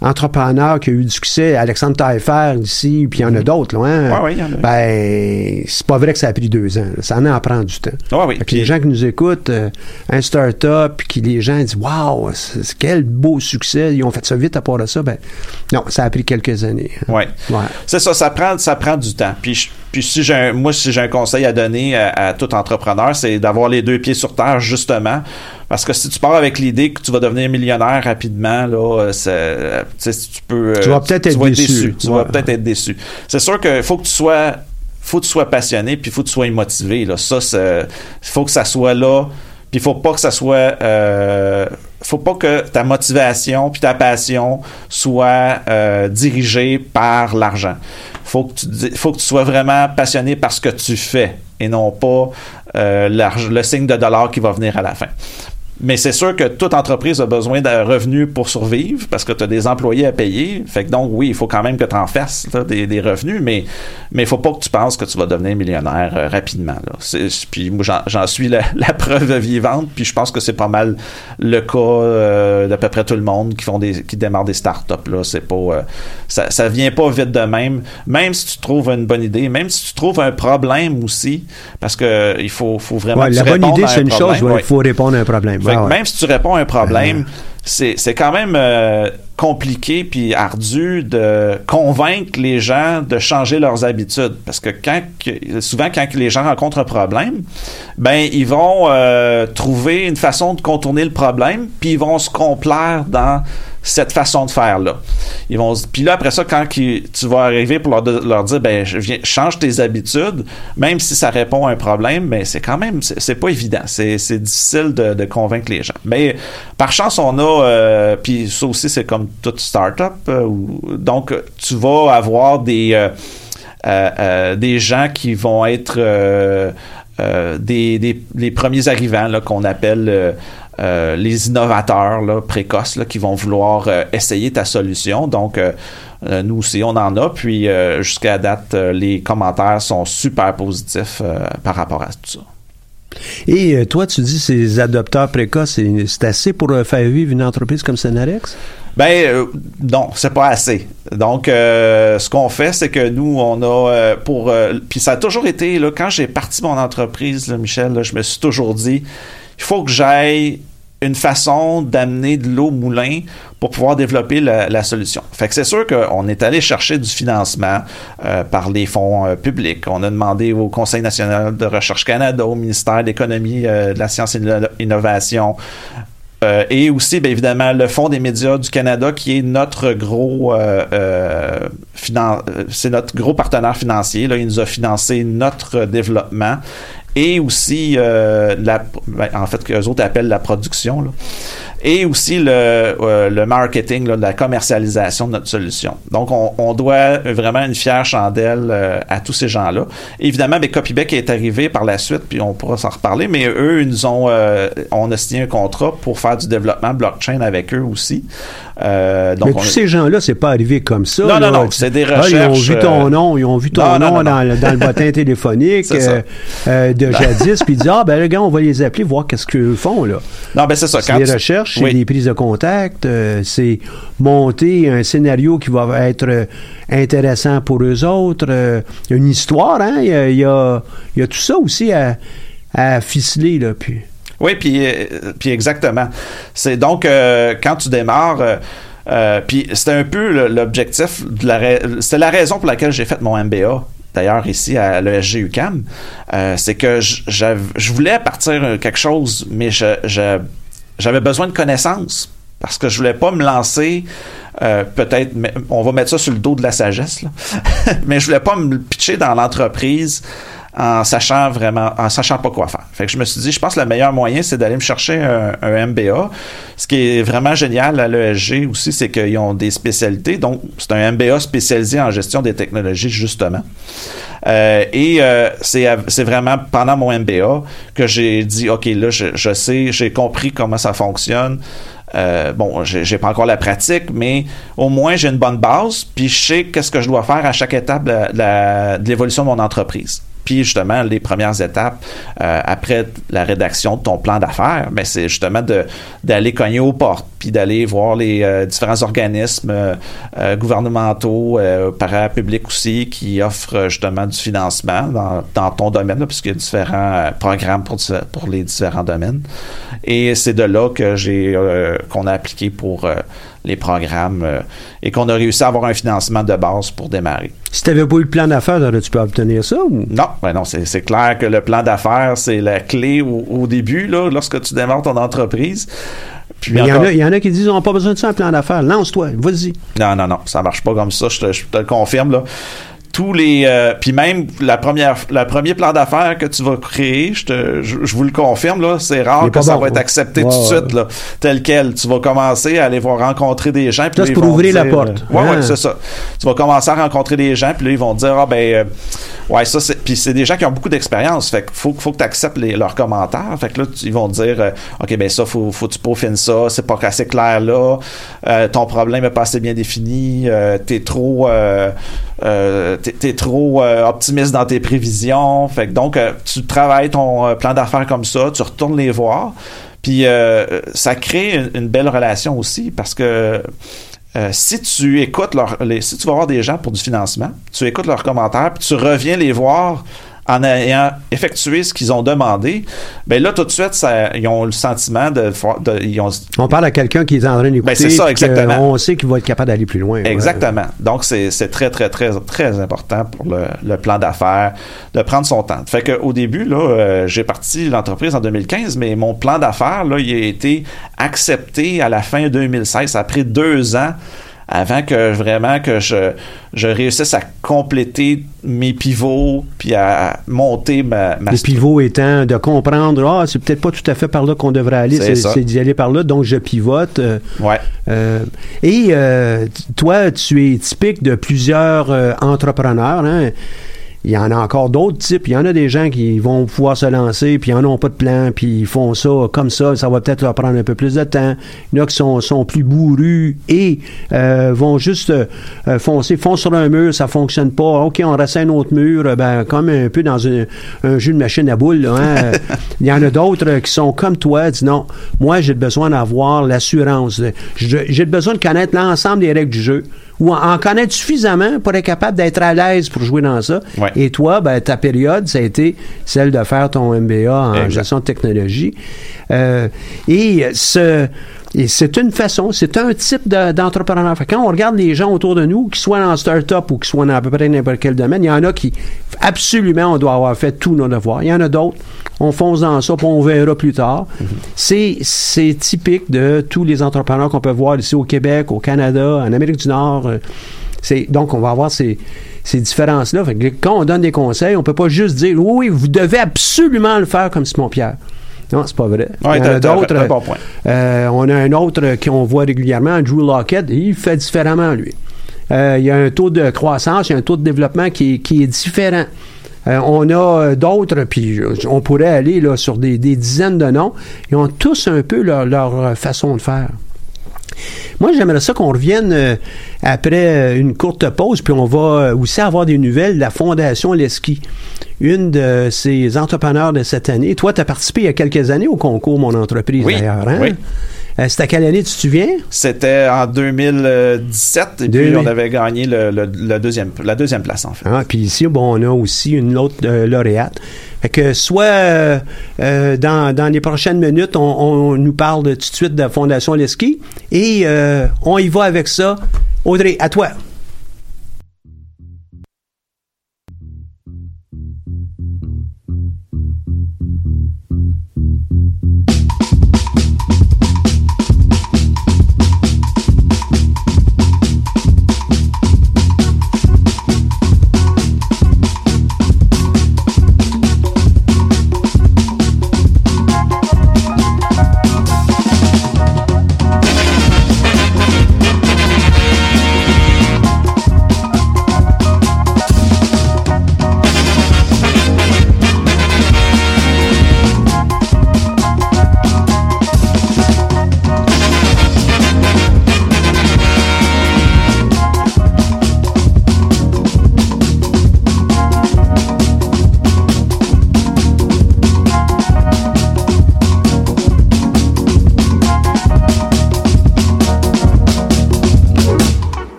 entrepreneur qui a eu du succès, Alexandre Taillefer ici, puis il y en a mhm. d'autres, là, hein? oui, y en a. Ben, c'est pas vrai que ça a pris deux ans. Ça en, en prend du temps. oui. Puis les gens qui nous écoutent, euh, un start-up, puis qui les gens disent Waouh, quel beau succès, ils ont fait ça vite à part de ça. Ben, non, ça a pris quelques années. Hein. Oui. Ouais. C'est ça, ça prend, ça prend du temps. Puis, puis si j'ai moi, si j'ai un conseil à donner à tout entrepreneur, c'est d'avoir les deux pieds sur terre, justement, parce que si tu pars avec l'idée que tu vas devenir millionnaire rapidement, là, euh, tu peux. Tu vas peut-être être, déçu. Tu vas peut-être être déçu. C'est sûr qu'il faut que tu sois faut que tu sois passionné puis faut que tu sois motivé là ça il faut que ça soit là puis faut pas que ça soit euh, faut pas que ta motivation puis ta passion soit euh, dirigée par l'argent faut que faut que tu sois vraiment passionné par ce que tu fais et non pas euh, le signe de dollar qui va venir à la fin. Mais c'est sûr que toute entreprise a besoin de revenus pour survivre parce que tu as des employés à payer. Fait que donc, oui, il faut quand même que tu en fasses des, des, revenus, mais il ne faut pas que tu penses que tu vas devenir millionnaire euh, rapidement. Là. Puis moi, j'en suis la, preuve vivante, puis je pense que c'est pas mal le cas euh, d'à peu près tout le monde qui font des qui démarrent des startups. Là. C'est pas, euh, ça, ça vient pas vite de même. Même si tu trouves une bonne idée, même si tu trouves un problème aussi, parce que il faut, faut vraiment ouais, La bonne idée, c'est une chose, il faut répondre à un problème. Même si tu réponds à un problème, c'est quand même euh, compliqué puis ardu de convaincre les gens de changer leurs habitudes. Parce que quand souvent, quand les gens rencontrent un problème, ben ils vont euh, trouver une façon de contourner le problème, puis ils vont se complaire dans cette façon de faire là. Ils vont puis là après ça quand tu vas arriver pour leur, dire ben viens change tes habitudes même si ça répond à un problème mais c'est quand même c'est pas évident c'est difficile de, convaincre les gens mais par chance on a euh, puis ça aussi c'est comme toute startup euh, donc tu vas avoir des euh, des gens qui vont être des, des, les premiers arrivants qu'on appelle euh, les innovateurs là, précoces là, qui vont vouloir euh, essayer ta solution. Donc, euh, nous aussi, on en a. Puis, jusqu'à date, les commentaires sont super positifs par rapport à tout ça. Et toi, tu dis ces adopteurs précoces, c'est assez pour faire vivre une entreprise comme Cenarex? Ben non, c'est pas assez. Donc, ce qu'on fait, c'est que nous, on a pour puis ça a toujours été là quand j'ai parti mon entreprise, Michel, je me suis toujours dit il faut que j'aille une façon d'amener de l'eau au moulin pour pouvoir développer la, solution. Fait que c'est sûr qu'on est allé chercher du financement euh, par les fonds euh, publics. On a demandé au Conseil national de recherche Canada, au ministère de l'économie, euh, de la science et de l'innovation, et aussi, bien évidemment, le Fonds des médias du Canada, qui est notre gros c'est notre gros partenaire financier. Là. Il nous a financé notre développement et aussi euh, la, ben, en fait que autres appellent la production là et aussi le, euh, le marketing, là, la commercialisation de notre solution. Donc, on, on doit vraiment une fière chandelle euh, à tous ces gens-là. Évidemment, mais Copybeck est arrivé par la suite, puis on pourra s'en reparler, mais eux, ils nous ont, euh, on a signé un contrat pour faire du développement blockchain avec eux aussi. donc mais tous ces gens-là, c'est pas arrivé comme ça. Non, non, non, c'est des recherches. ils ont vu ton nom, ils ont vu ton nom dans, le, dans, le bottin téléphonique de jadis, puis ils disent, ah, ben, les gars, on va les appeler, voir qu'est-ce qu'ils font, là. Non, ben, c'est ça. Quand des recherches, c'est des prises de contact, euh, c'est monter un scénario qui va être euh, intéressant pour eux autres, euh, une histoire, hein? Il y a, tout ça aussi à, ficeler, là, puis... Oui, puis, puis exactement. C'est donc, quand tu démarres... puis c'était un peu l'objectif, c'était la raison pour laquelle j'ai fait mon MBA d'ailleurs ici à l'ESG UCAM, c'est que je voulais partir quelque chose, mais j'avais besoin de connaissances parce que je voulais pas me lancer peut-être on va mettre ça sur le dos de la sagesse là. mais je voulais pas me pitcher dans l'entreprise en sachant vraiment, en sachant pas quoi faire. Fait que je me suis dit, je pense que le meilleur moyen, c'est d'aller me chercher un, MBA. Ce qui est vraiment génial à l'ESG aussi, c'est qu'ils ont des spécialités. Donc, c'est un MBA spécialisé en gestion des technologies, justement. Euh, et euh, c'est vraiment pendant mon MBA que j'ai dit, OK, là, je, sais, j'ai compris comment ça fonctionne. Euh, bon, j'ai pas encore la pratique, mais au moins j'ai une bonne base, puis je sais qu'est-ce que je dois faire à chaque étape de l'évolution de mon entreprise. Puis justement, les premières étapes euh, après la rédaction de ton plan d'affaires, mais ben, c'est justement d'aller cogner aux portes, puis d'aller voir les euh, différents organismes euh, gouvernementaux, parapublics aussi, qui offrent justement du financement dans, ton domaine, puisqu'il y a différents programmes pour, pour les différents domaines. Et c'est de là que j'ai qu'on a appliqué pour les programmes euh, et qu'on a réussi à avoir un financement de base pour démarrer. Si tu n'avais pas eu le plan d'affaires, aurais-tu pu obtenir ça? Ou? Non, ben non c'est clair que le plan d'affaires, c'est la clé au, début, là, lorsque tu démarres ton entreprise. il, y en a, qui disent on n'a pas besoin de ça, un plan d'affaires. Lance-toi, vas-y. Non, non, non, ça marche pas comme ça, je te, je te le confirme. Là tous les euh, puis même la première la premier plan d'affaires que tu vas créer je te je, vous le confirme là c'est rare que ça va être accepté tout de suite là tel quel. Tu vas commencer à aller voir rencontrer des gens puis pour ouvrir la porte. ouais ouais ah. c'est ça. Tu vas commencer à rencontrer des gens puis là ils vont dire ah ben euh, ouais ça c'est puis c'est des gens qui ont beaucoup d'expérience fait qu'il faut faut que tu acceptes leurs commentaires fait que là ils vont dire euh, ok ben ça faut faut tu peaufines ça c'est pas assez clair là ton problème est pas assez bien défini t'es trop euh, t'es trop euh, optimiste dans tes prévisions. Fait que donc, euh, tu travailles ton plan d'affaires comme ça, tu retournes les voir. Puis ça crée une, belle relation aussi parce que si tu écoutes leur, si tu vas voir des gens pour du financement, tu écoutes leurs commentaires, puis tu reviens les voir en ayant effectué ce qu'ils ont demandé, ben là, tout de suite, ça, ils ont le sentiment de... ils ont, on parle à quelqu'un qui est en train d'écouter. Ben c'est ça, exactement. On sait qu'il va être capable d'aller plus loin. Exactement. Donc, c'est très, très, très, très important pour le, plan d'affaires de prendre son temps. Fait qu'au début, là, euh, j'ai parti l'entreprise en 2015, mais mon plan d'affaires, là, il a été accepté à la fin 2016, après deux ans avant que vraiment que je, je réussisse à compléter mes pivots puis à monter ma, ma Les pivots étant de comprendre ah c'est peut-être pas tout à fait par là qu'on devrait aller c'est d'y aller par là donc je pivote euh, ouais. euh, et euh, toi tu es typique de plusieurs entrepreneurs hein il y en a encore d'autres types. Il y en a des gens qui vont pouvoir se lancer, puis ils n'en ont pas de plan, puis ils font ça comme ça. Ça va peut-être leur prendre un peu plus de temps. Il y en a qui sont, sont plus bourrus et euh, vont juste euh, foncer, foncent sur un mur, ça fonctionne pas. OK, on reste un autre mur, ben, comme un peu dans un, jeu de machine à boules. Hein. Il y en a d'autres qui sont comme toi, disent non, moi j'ai besoin d'avoir l'assurance. J'ai besoin de connaître l'ensemble des règles du jeu ou en, connaître suffisamment pour être capable d'être à l'aise pour jouer dans ça. Et toi, ben, ta période, ça a été celle de faire ton MBA en gestion de technologie. Euh, et ce et c'est une façon, c'est un type d'entrepreneur. quand on regarde les gens autour de nous, qu'ils soient en start-up ou qu'ils soient dans à peu près n'importe quel domaine, il y en a qui, absolument, on doit avoir fait tous nos devoirs. Il y en a d'autres, on fonce dans ça, puis on verra plus tard. Mm-hmm. C'est typique de tous les entrepreneurs qu'on peut voir ici au Québec, au Canada, en Amérique du Nord. Euh, donc, on va avoir ces, ces différences-là. Quand on donne des conseils, on peut pas juste dire, oui, oui, vous devez absolument le faire comme Simon-Pierre. Non, c'est pas vrai. d'autres. Euh, on a un autre qu'on voit régulièrement, Andrew Lockett, il fait différemment, lui. Euh, il y a un taux de croissance, il y a un taux de développement qui, est différent. Euh, on a d'autres, puis on pourrait aller là, sur des, dizaines de noms. Ils ont tous un peu leur façon de faire. Moi, j'aimerais ça qu'on revienne euh, après euh, une courte pause, puis on va euh, aussi avoir des nouvelles de la Fondation Leski, une de ces entrepreneurs de cette année. Toi, tu as participé il y a quelques années au concours Mon entreprise, d'ailleurs. Hein? Oui. C'était à quelle année, tu te souviens? C'était en 2017, et puis on avait gagné le, deuxième, la deuxième place, en fait. Ah, puis ici, bon, on a aussi une autre lauréate. Fait que soit euh, euh, dans, les prochaines minutes, on, nous parle tout de suite de Fondation Leski et euh, on y va avec ça. Audrey, à toi.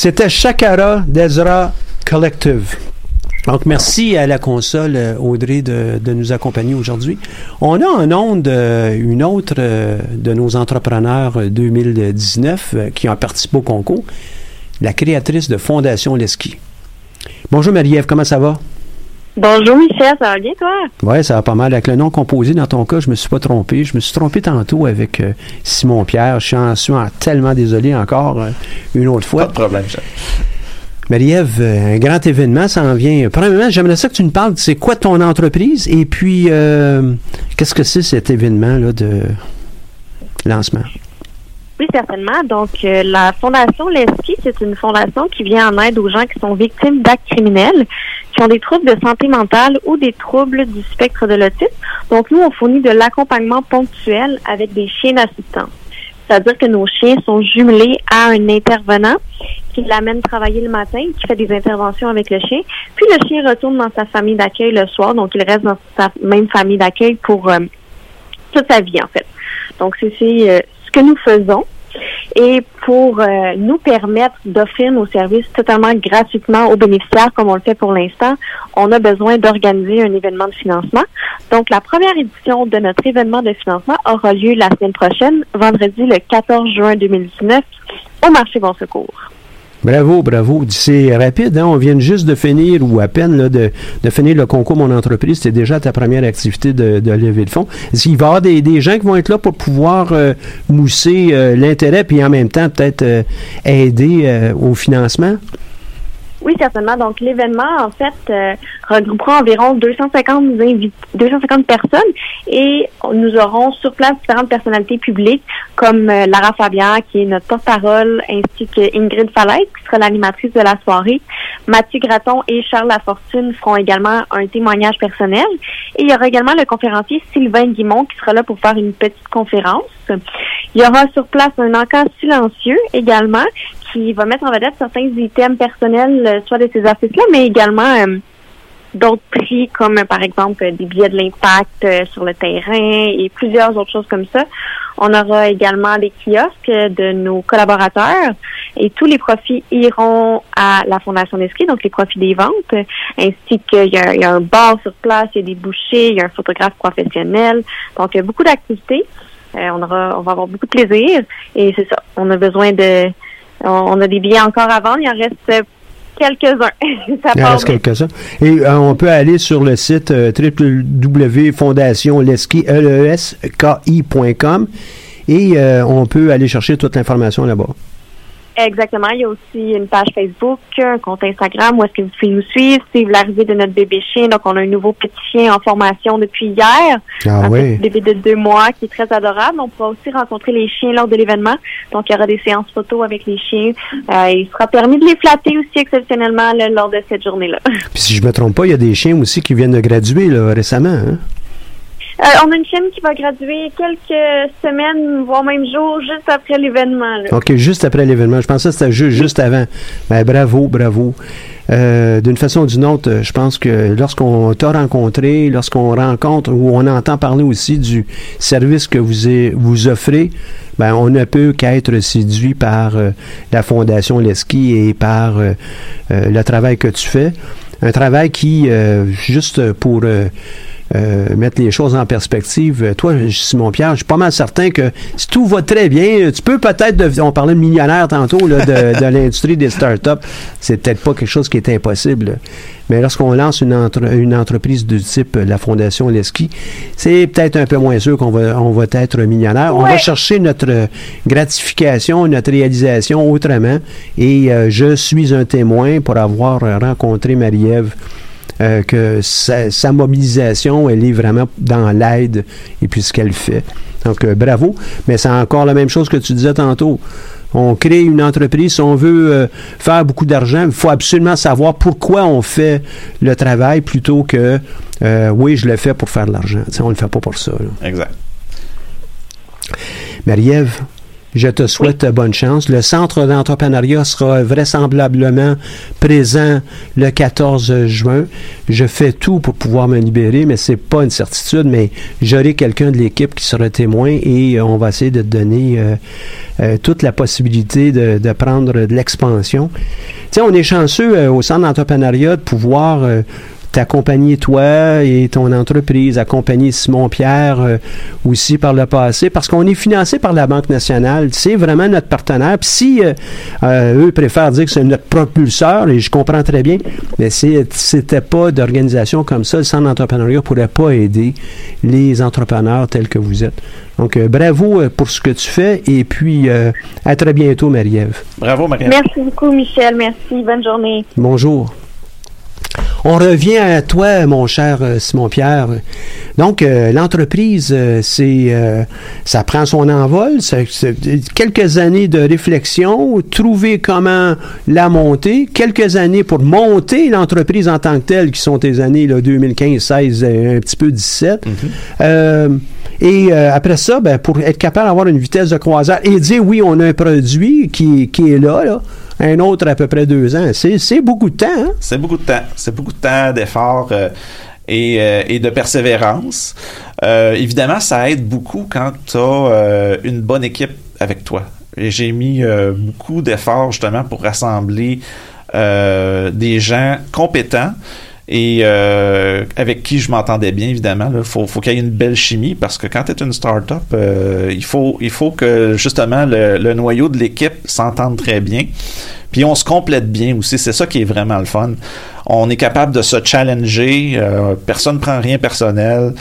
C'était Shakara d'Ezra Collective. Donc, merci à la console, euh, Audrey, de, nous accompagner aujourd'hui. On a en onde euh, une autre euh, de nos entrepreneurs 2019 qui ont participé au concours, la créatrice de Fondation Leski. Bonjour Marie-Ève, comment ça va? Bonjour Michel, ça va bien toi? Oui, ça va pas mal. Avec le nom composé, dans ton cas, je me suis pas trompé. Je me suis trompé tantôt avec Simon Pierre. Je suis, en, tellement désolé encore une autre fois. Pas de problème, Marie-Ève, euh, un grand événement s'en vient. Premièrement, j'aimerais ça que tu nous parles c'est quoi ton entreprise et puis euh, qu'est-ce que c'est cet événement-là de lancement? Oui, certainement. Donc, euh, la Fondation Leski, c'est une fondation qui vient en aide aux gens qui sont victimes d'actes criminels, qui ont des troubles de santé mentale ou des troubles du spectre de l'autisme. Donc, nous, on fournit de l'accompagnement ponctuel avec des chiens d'assistance. C'est-à-dire que nos chiens sont jumelés à un intervenant qui l'amène travailler le matin, qui fait des interventions avec le chien. Puis le chien retourne dans sa famille d'accueil le soir, donc il reste dans sa même famille d'accueil pour euh, toute sa vie en fait. Donc c'est euh, ce que nous faisons. Et pour euh, nous permettre d'offrir nos services totalement gratuitement aux bénéficiaires, comme on le fait pour l'instant, on a besoin d'organiser un événement de financement. Donc, la première édition de notre événement de financement aura lieu la semaine prochaine, vendredi le 14 juin 2019, au marché Bon Secours. Bravo, bravo. C'est rapide, hein? On vient juste de finir, ou à peine, là, de, de finir le concours Mon entreprise. C'est déjà ta première activité de, de lever de fonds. Qu'il va y avoir des, des, gens qui vont être là pour pouvoir euh, mousser euh, l'intérêt, puis en même temps, peut-être euh, aider au financement? Oui, certainement. Donc, l'événement, en fait, euh, regroupera environ 250, 250 personnes et nous aurons sur place différentes personnalités publiques comme euh, Lara Fabian, qui est notre porte-parole, ainsi que Ingrid Falaise, qui sera l'animatrice de la soirée. Mathieu Graton et Charles Lafortune feront également un témoignage personnel. Et il y aura également le conférencier Sylvain Guimont qui sera là pour faire une petite conférence. Il y aura sur place un encas silencieux également qui va mettre en vedette certains items personnels, euh, soit de ces artistes-là, mais également euh, d'autres prix comme par exemple des billets de l'impact euh, sur le terrain et plusieurs autres choses comme ça. On aura également des kiosques de nos collaborateurs et tous les profits iront à la Fondation d'Esprit, donc les profits des ventes, ainsi qu'il y, a un bar sur place, il y a des bouchers, il y a un photographe professionnel, donc il y a beaucoup d'activités. on aura, on va avoir beaucoup de plaisir et c'est ça. On a besoin de on, a des billets encore à vendre. Il en reste quelques-uns. il en reste quelques-uns. Et euh, on peut aller sur le site euh, www.fondationleski.com et euh, on peut aller chercher toute l'information là-bas. Exactement. Il y a aussi une page Facebook, un compte Instagram où est-ce que vous pouvez nous suivre. C'est l'arrivée de notre bébé chien. Donc, on a un nouveau petit chien en formation depuis hier. Ah un oui. bébé de deux mois qui est très adorable. On pourra aussi rencontrer les chiens lors de l'événement. Donc, il y aura des séances photos avec les chiens. Euh, il sera permis de les flatter aussi exceptionnellement lors de cette journée-là. Puis, si je me trompe pas, il y a des chiens aussi qui viennent de graduer récemment. Hein? Euh, on a une chaîne qui va graduer quelques semaines, voire même jours, juste après l'événement. OK, juste après l'événement. Je pensais que c'était juste, juste avant. Ben, bravo, bravo. Euh, d'une façon ou d'une autre, je pense que lorsqu'on t'a rencontré, lorsqu'on rencontre ou on entend parler aussi du service que vous, vous offrez, ben, on ne peut qu'être séduit par euh, la Fondation Leski et par le travail que tu fais. Un travail qui, juste pour euh, mettre les choses en perspective. Toi, Simon Pierre, je suis pas mal certain que si tout va très bien, tu peux peut-être, on parlait de millionnaire tantôt, là, de, l'industrie des startups, c'est peut-être pas quelque chose qui est impossible. Mais lorsqu'on lance une, une entreprise de type la Fondation Leski, c'est peut-être un peu moins sûr qu'on va, on va être millionnaire. On va chercher notre gratification, notre réalisation autrement. Et euh, je suis un témoin pour avoir rencontré Marie-Ève euh, que sa, mobilisation, elle est vraiment dans l'aide et puis ce qu'elle fait. Donc, euh, bravo. Mais c'est encore la même chose que tu disais tantôt. On crée une entreprise, si on veut euh, faire beaucoup d'argent, il faut absolument savoir pourquoi on fait le travail plutôt que oui, je le fais pour faire de l'argent. on ne le fait pas pour ça. Exact. Marie-Ève, Je te souhaite bonne chance. Le centre d'entrepreneuriat sera vraisemblablement présent le 14 juin. Je fais tout pour pouvoir me libérer, mais c'est pas une certitude, mais j'aurai quelqu'un de l'équipe qui sera témoin et on va essayer de te donner euh, euh, toute la possibilité de, de prendre de l'expansion. Tu sais, on est chanceux euh, au centre d'entrepreneuriat de pouvoir t'accompagner toi et ton entreprise, accompagner Simon-Pierre euh, aussi par le passé, parce qu'on est financé par la Banque nationale. C'est vraiment notre partenaire. Puis si euh, euh, eux préfèrent dire que c'est notre propulseur, et je comprends très bien, mais c'est- c'était pas d'organisation comme ça, le centre d'entrepreneuriat pourrait pas aider les entrepreneurs tels que vous êtes. Donc, euh, bravo pour ce que tu fais et puis euh, à très bientôt, Marie-Ève. Bravo, Marie. Merci beaucoup, Michel. Merci. Bonne journée. Bonjour. On revient à toi, mon cher euh, Simon-Pierre. Donc, euh, l'entreprise, euh, c'est, euh, ça prend son envol. Ça- quelques années de réflexion, trouver comment la monter, quelques années pour monter l'entreprise en tant que telle, qui sont tes années là, 2015, 16, euh, un petit peu 17. Euh, et euh, après ça, ben, pour être capable d'avoir une vitesse de croisière et dire oui, on a un produit qui, est là, un autre à peu près deux ans, c'est, beaucoup de temps. Hein? C'est beaucoup de temps. C'est beaucoup de temps, d'efforts euh, et, euh, et de persévérance. Évidemment, ça aide beaucoup quand tu as une bonne équipe avec toi. J'ai mis beaucoup d'efforts justement pour rassembler des gens compétents et euh, avec qui je m'entendais bien évidemment. Il faut, faut qu'il y ait une belle chimie parce que quand tu es une start-up, euh, il, faut, il faut que justement le, le noyau de l'équipe s'entende très bien. Puis on se complète bien aussi, c'est ça qui est vraiment le fun. On est capable de se challenger, euh, personne ne prend rien personnel.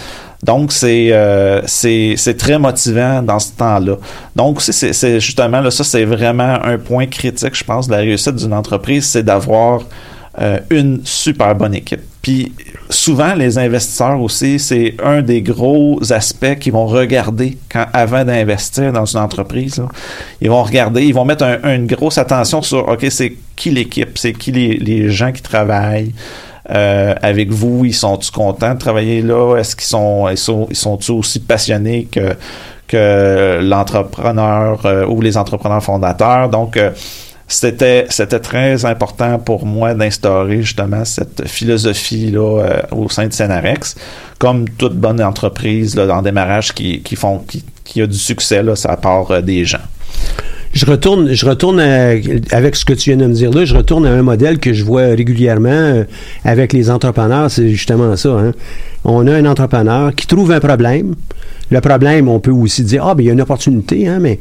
Donc c'est euh, c'est très motivant dans ce temps-là. Donc c'est justement là ça c'est vraiment un point critique je pense de la réussite d'une entreprise, c'est d'avoir euh, une super bonne équipe. Puis souvent les investisseurs aussi, c'est un des gros aspects qu'ils vont regarder quand avant d'investir dans une entreprise. là. Ils vont regarder, ils vont mettre un- une grosse attention sur ok c'est qui l'équipe, c'est qui les, les gens qui travaillent. euh, avec vous, ils sont-ils contents de travailler là? Est-ce qu'ils sont, ils sont, ils sont aussi passionnés que, que l'entrepreneur euh, ou les entrepreneurs fondateurs? Donc, euh, c'était c'était très important pour moi d'instaurer justement cette philosophie là euh, au sein de Cenarex comme toute bonne entreprise là en démarrage qui, qui font qui, qui a du succès là ça part euh, des gens Je retourne, je retourne avec ce que tu viens de me dire là, je retourne à un modèle que je vois régulièrement euh, avec les entrepreneurs, c'est justement ça. hein. On a un entrepreneur qui trouve un problème. Le problème, on peut aussi dire, ah, ben, il y a une opportunité, hein, mais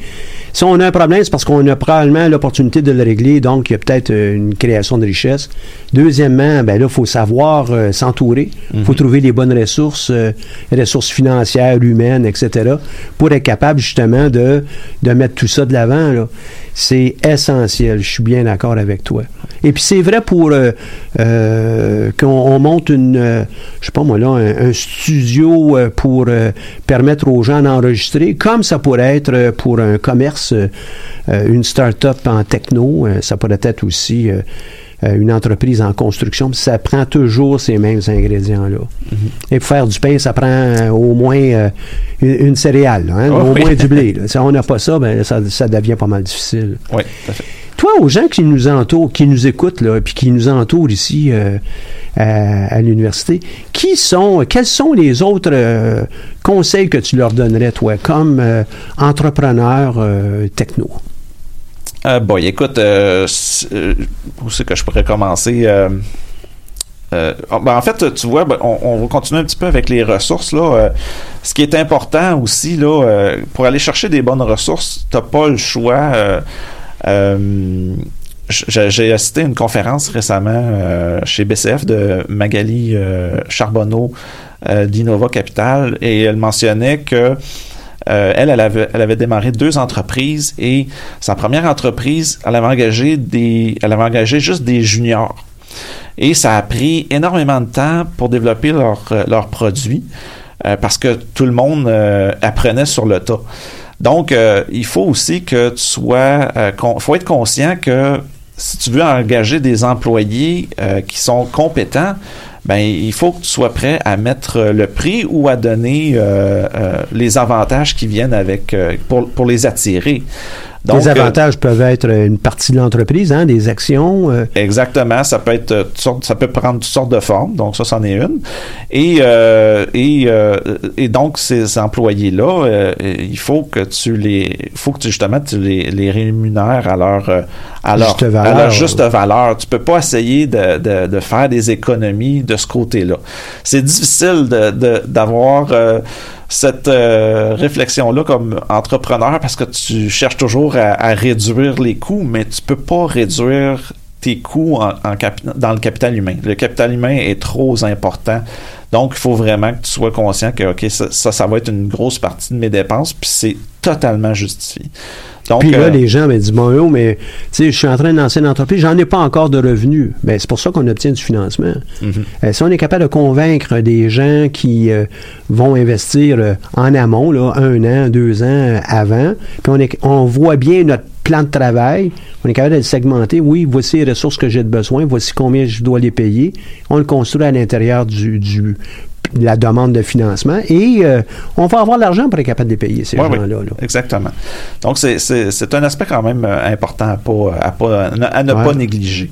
si on a un problème, c'est parce qu'on a probablement l'opportunité de le régler, donc il y a peut-être euh, une création de richesse. Deuxièmement, ben là, il faut savoir euh, s'entourer. Il faut trouver les bonnes ressources, euh, ressources financières, humaines, etc., pour être capable justement de, de mettre tout ça de l'avant. là. C'est essentiel. Je suis bien d'accord avec toi. Et puis c'est vrai pour euh, qu'on on monte une, je sais pas moi là, un, un studio pour euh, permettre aux gens d'enregistrer, comme ça pourrait être euh, pour un commerce, euh, euh, une start-up en techno, ça pourrait être aussi une entreprise en construction. Ça prend toujours ces mêmes ingrédients-là. Et pour faire du pain, ça prend au moins euh, une, une céréale, hein, Oh, au oui. moins du blé. là. Si on n'a pas ça, ben, ça, ça devient pas mal difficile. oui tout à fait Toi, aux gens qui nous entourent, qui nous écoutent, là, puis qui nous entourent ici euh, à, l'université, qui sont, quels sont les autres euh, conseils que tu leur donnerais, toi, comme euh, entrepreneur techno? Bon, écoute, où c'est que je pourrais commencer? Ah, ben, en fait, tu vois, ben, on, va continuer un petit peu avec les ressources. Là. Ce qui est important aussi, là, pour aller chercher des bonnes ressources, tu n'as pas le choix. Euh, j'ai assisté à une conférence récemment euh, chez BCF de Magali euh, Charbonneau d'Innova Capital et elle mentionnait que elle, avait, démarré deux entreprises et sa première entreprise, elle avait engagé des, elle avait engagé juste des juniors. Et ça a pris énormément de temps pour développer leurs leurs produits parce que tout le monde apprenait sur le tas. Donc, euh, il faut aussi que tu sois, euh, faut être conscient que si tu veux engager des employés euh, qui sont compétents, ben il faut que tu sois prêt à mettre le prix ou à donner les avantages qui viennent avec pour, pour les attirer les euh, avantages peuvent être une partie de l'entreprise, hein, des actions. Euh. Exactement, ça peut être euh, ça peut prendre toutes sortes de formes. Donc ça, c'en est une. Et et, et donc ces employés là, il faut que tu les, faut que tu, justement tu les, les rémunères à leur à leur, juste valeur. à leur juste valeur. Tu peux pas essayer de, de, de faire des économies de ce côté-là. C'est difficile de d'avoir cette euh, réflexion-là comme entrepreneur parce que tu cherches toujours à, réduire les coûts, mais tu peux pas réduire tes coûts en, dans le capital humain. Le capital humain est trop important. Donc, il faut vraiment que tu sois conscient que, OK, ça, ça, va être une grosse partie de mes dépenses, puis c'est totalement justifié. Donc, Puis là, euh, les gens me disent, bon, mais tu sais, je suis en train de lancer une entreprise, j'en ai pas encore de revenus. Ben, c'est pour ça qu'on obtient du financement. Mhm. Euh, si on est capable de convaincre des gens qui euh, vont investir en amont, là, un an, deux ans avant, puis on, est, on voit bien notre plan de travail, on est capable de le segmenter. Oui, voici les ressources que j'ai de besoin, voici combien je dois les payer. On le construit à l'intérieur du, du la demande de financement et euh, on va avoir l'argent pour être capable de payer ces gens-là. exactement. Donc, c'est un aspect quand même euh, important à, pas, à, ne pas négliger.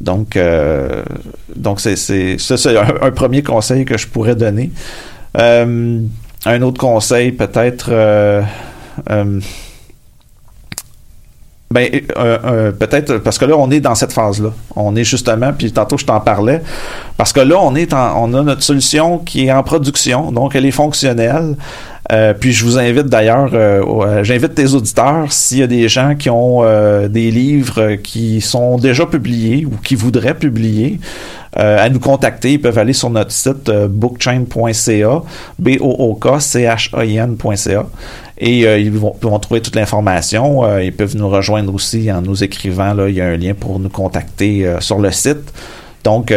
Donc, euh, donc c'est un, un, premier conseil que je pourrais donner. un autre conseil, peut-être ben, euh, euh, peut-être parce que là, on est dans cette phase-là. On est justement, puis tantôt je t'en parlais, parce que là, on est on a notre solution qui est en production, donc elle est fonctionnelle. Euh, puis je vous invite d'ailleurs, j'invite tes auditeurs, s'il y a des gens qui ont des livres qui sont déjà publiés ou qui voudraient publier, à nous contacter. Ils peuvent aller sur notre site bookchain.ca, B-O-O-K-C-H-A-I-N.ca et euh, ils, vont, trouver toute l'information. Euh, ils peuvent nous rejoindre aussi en nous écrivant. Là, il y a un lien pour nous contacter euh, sur le site. Donc,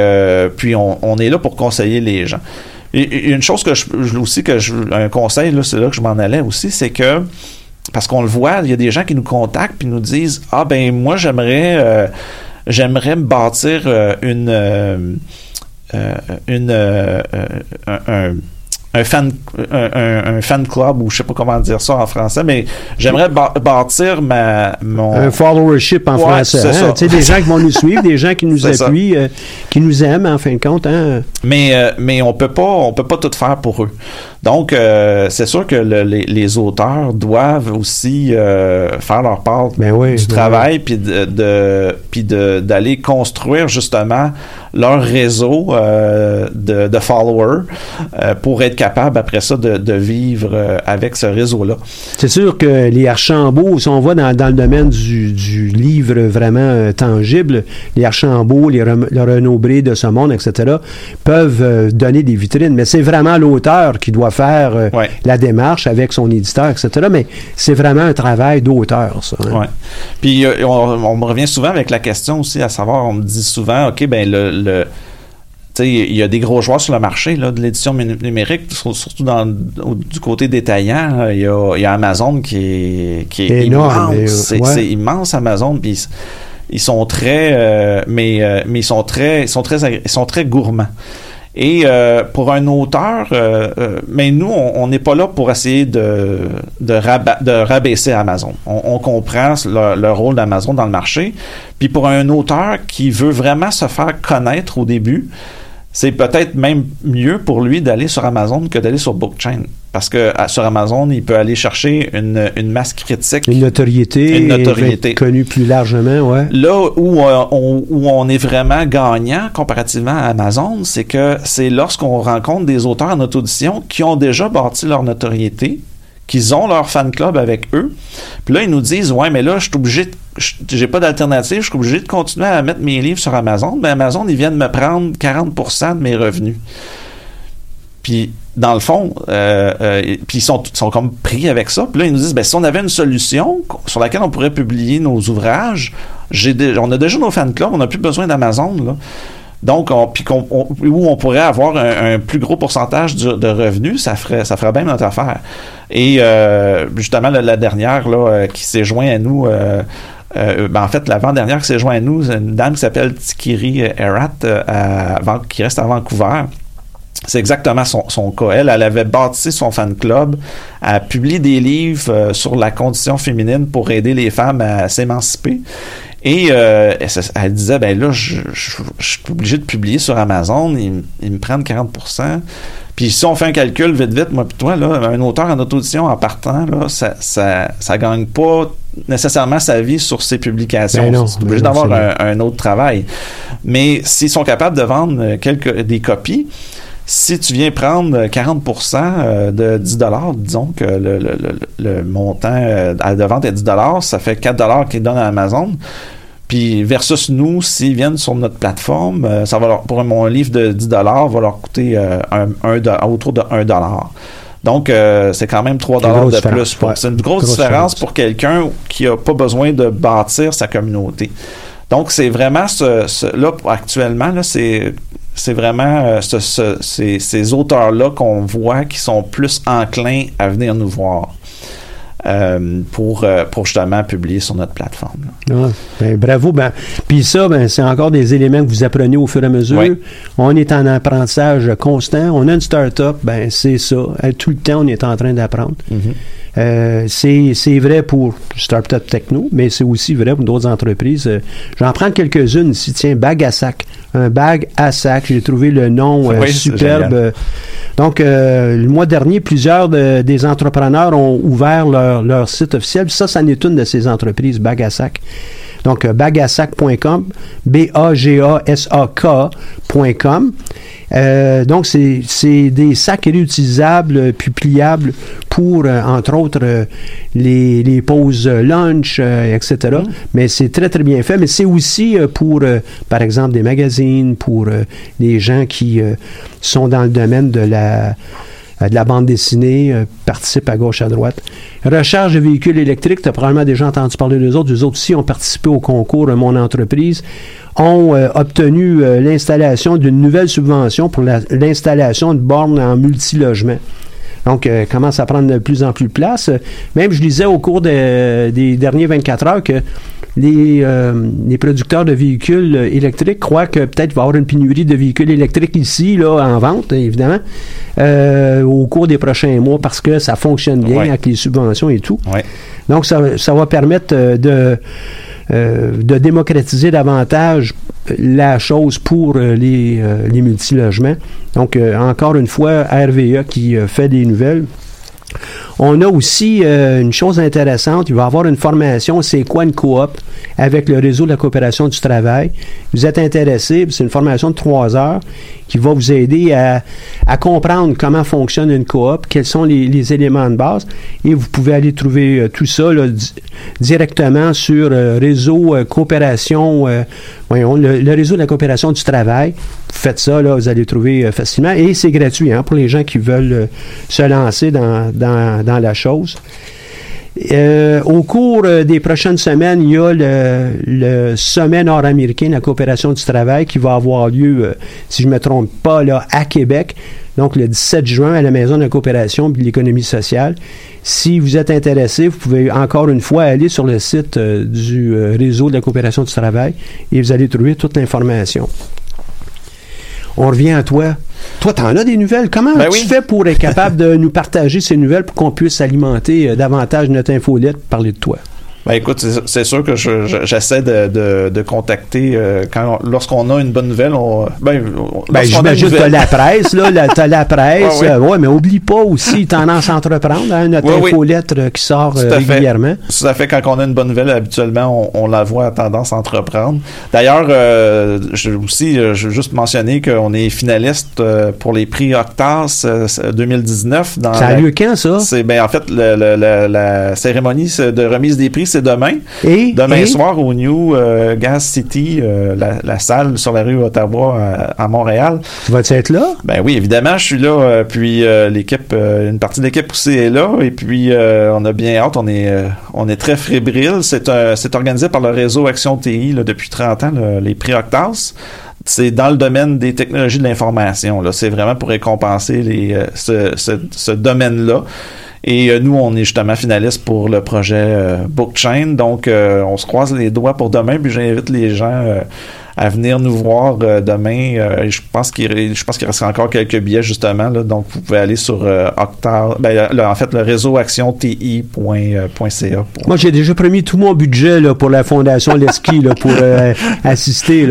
puis on, est là pour conseiller les gens. Une chose que je, aussi que je, un conseil là, c'est là que je m'en allais aussi, c'est que parce qu'on le voit, il y a des gens qui nous contactent puis nous disent ah ben moi j'aimerais j'aimerais me bâtir une une un un fan un, fan club ou je sais pas comment dire ça en français mais j'aimerais bâtir ma mon un followership en français hein? sais des gens qui vont nous suivre des gens qui nous appuient euh, qui nous aiment en fin de compte hein? mais euh, mais on peut pas on peut pas tout faire pour eux donc euh, c'est sûr que les, auteurs doivent aussi faire leur part ben oui, du ben travail puis de, de d'aller construire justement leur réseau de, de followers pour être capable après ça de, vivre euh, avec ce réseau-là. C'est sûr que les Archambault, si on voit dans, le domaine du, livre vraiment euh, tangible, les Archambault, les, le Renaud Bré de ce monde, etc., peuvent euh, donner des vitrines, mais c'est vraiment l'auteur qui doit faire la démarche avec son éditeur, etc. Mais c'est vraiment un travail d'auteur, ça. Hein. Puis on, on, me revient souvent avec la question aussi, à savoir, on me dit souvent, OK, ben le il y a des gros joueurs sur le marché là, de l'édition numérique, surtout dans, du côté détaillant. Il y, a, Amazon qui est, qui est immense. C'est immense Amazon. Puis ils sont très, euh, mais, euh, mais ils sont très, ils sont très, ils sont très gourmands. Et euh, pour un auteur, mais nous, on n'est pas là pour essayer de, de, rabaisser Amazon. On, comprend le, le rôle d'Amazon dans le marché. Puis pour un auteur qui veut vraiment se faire connaître au début, c'est peut-être même mieux pour lui d'aller sur Amazon que d'aller sur Bookchain. Parce que sur Amazon, il peut aller chercher une, masse critique. Une notoriété. Une notoriété. Connue plus largement, ouais. Là où, euh, on, où on est vraiment gagnant comparativement à Amazon, c'est que c'est lorsqu'on rencontre des auteurs en auto-édition qui ont déjà bâti leur notoriété, qu'ils ont leur fan club avec eux. Puis là, ils nous disent Ouais, mais là, je suis obligé j'ai pas d'alternative, je suis obligé de continuer à mettre mes livres sur Amazon. Mais Amazon, ils viennent me prendre 40% de mes revenus. Puis, dans le fond, euh, euh, puis ils sont, sont comme pris avec ça. Puis là, ils nous disent, ben, si on avait une solution sur laquelle on pourrait publier nos ouvrages, on a déjà nos fan clubs, on n'a plus besoin d'Amazon, là. Donc, on, puis où on pourrait avoir un, plus gros pourcentage de, revenus, ça ferait, ça ferait bien notre affaire. Et euh, justement, la, dernière là, qui s'est joint à nous, euh, ben, en fait, l'avant-dernière qui s'est joint à nous, une dame qui s'appelle Tikiri Erat, qui reste à Vancouver. C'est exactement son, cas. Elle, elle avait bâti son fan club, a publié des livres euh, sur la condition féminine pour aider les femmes à s'émanciper. Et euh, elle, disait, ben là, je, suis obligé de publier sur Amazon, ils, me prennent 40%. Puis si on fait un calcul vite, vite, moi puis toi, là, un auteur en auto-édition en partant, là, ça, ça, ça gagne pas nécessairement sa vie sur ses publications. Ben c'est obligé ben d'avoir un, autre travail. Mais s'ils sont capables de vendre quelques des copies, si tu viens prendre 40% euh, de 10 disons que le, le, le, montant euh, de vente est 10 ça fait 4 qu'ils donnent à Amazon. Puis versus nous, s'ils viennent sur notre plateforme, euh, ça va leur, pour mon livre de 10 va leur coûter un, autour de 1 donc, c'est quand même 3 dollars de plus. C'est une grosse, différence, pour quelqu'un qui n'a pas besoin de bâtir sa communauté. Donc, c'est vraiment ce, là, actuellement, là, c'est c'est vraiment euh, ces, ces auteurs-là qu'on voit qui sont plus enclins à venir nous voir. Euh, pour, euh, pour justement publier sur notre plateforme. Ah, ben, bravo. Ben, puis ça, ben, c'est encore des éléments que vous apprenez au fur et à mesure. On est en apprentissage constant. On a une start-up, ben, c'est ça. Tout le temps, on est en train d'apprendre. Mm-hmm. Euh, c'est vrai pour Startup Techno, mais c'est aussi vrai pour d'autres entreprises. Euh, j'en prends quelques-unes ici. Tiens, Bag à sac. Un bag à sac. J'ai trouvé le nom euh, superbe. Donc, le mois dernier, plusieurs des entrepreneurs ont ouvert leur, leur site officiel. Ça, ça n'est une de ces entreprises, Bag à sac. Donc, bagasac.com, B-A-G-A-S-A-K.com. Euh, donc, c'est des sacs réutilisables puis pliables pour, euh, entre autres, euh, les, les, pauses lunch, etc. Mm. Mais c'est très, très bien fait. Mais c'est aussi pour, par exemple, des magazines, pour les gens qui sont dans le domaine de la de la bande dessinée, participent à gauche, à droite. Recharge de véhicules électriques, tu as probablement déjà entendu parler des autres. Les autres aussi ont participé au concours Mon entreprise ont euh, obtenu euh, l'installation d'une nouvelle subvention pour l'installation de bornes en multilogement. Donc, euh, commence à prendre de plus en plus de place. Même, je disais au cours des derniers 24 heures que les, les, producteurs de véhicules électriques croient que peut-être il va y avoir une pénurie de véhicules électriques ici, là, en vente, évidemment, au cours des prochains mois parce que ça fonctionne bien avec les subventions et tout. Donc, ça, ça va permettre de euh, de démocratiser davantage la chose pour euh, les, euh, les multilogements. Donc, encore une fois, RVA qui fait des nouvelles. On a aussi une chose intéressante, il va y avoir une formation, c'est quoi une coop avec le réseau de la coopération du travail. Vous êtes intéressé, c'est une formation de trois heures qui va vous aider à, comprendre comment fonctionne une coop, quels sont les, éléments de base, et vous pouvez aller trouver euh, tout ça directement sur euh, réseau euh, coopération, voyons, le, réseau de la coopération du travail. Faites ça, là, vous allez trouver facilement, et c'est gratuit hein, pour les gens qui veulent se lancer dans, dans la chose. Euh, au cours euh, des prochaines semaines, il y a le, sommet nord-américain de la coopération du travail qui va avoir lieu, euh, si je ne me trompe pas, là, à Québec. Donc, le 17 juin, à la Maison de la coopération et de l'économie sociale. Si vous êtes intéressé, vous pouvez encore une fois aller sur le site du réseau de la coopération du travail et vous allez trouver toute l'information. On revient à toi. Toi, tu en as des nouvelles. Comment ben tu fais pour être capable de nous partager ces nouvelles pour qu'on puisse alimenter euh, davantage notre infolette, parler de toi? Ben écoute, c'est sûr que j'essaie de, de, contacter euh, quand lorsqu'on a une bonne nouvelle, on ben, ben j'imagine que la presse là, t'as la presse, ah ouais. mais oublie pas aussi tendance à entreprendre, hein, notre infolettre euh, qui sort euh, régulièrement. Fait. Tout à fait. Quand on a une bonne nouvelle, habituellement, on, la voit à tendance à entreprendre. D'ailleurs, euh, je, aussi, je veux juste mentionner qu'on est finaliste pour les prix Octas 2019. Dans ça a lieu quand ça? C'est ben en fait la cérémonie de remise des prix demain. Et, demain soir au New euh, Gas City, euh, la, salle sur la rue Ottawa à, Montréal. Tu vas être là? Ben oui, évidemment, je suis là. Euh, puis l'équipe, une partie de l'équipe aussi est là. Et puis on a bien hâte. On est, on est très fébrile. C'est, c'est organisé par le réseau Action TI depuis 30 ans, les prix Octas c'est dans le domaine des technologies de l'information. Là, c'est vraiment pour récompenser les, ce, ce, ce domaine-là. Et nous, on est justement finaliste pour le projet Bookchain. Donc, on se croise les doigts pour demain. Puis j'invite les gens à venir nous voir euh, demain. Euh, je pense qu'il je pense qu'il reste encore quelques billets justement là, donc vous pouvez aller sur euh, ben, en fait le réseau actionti.ca. Moi j'ai déjà promis tout mon budget là, pour la fondation Leski pour assister.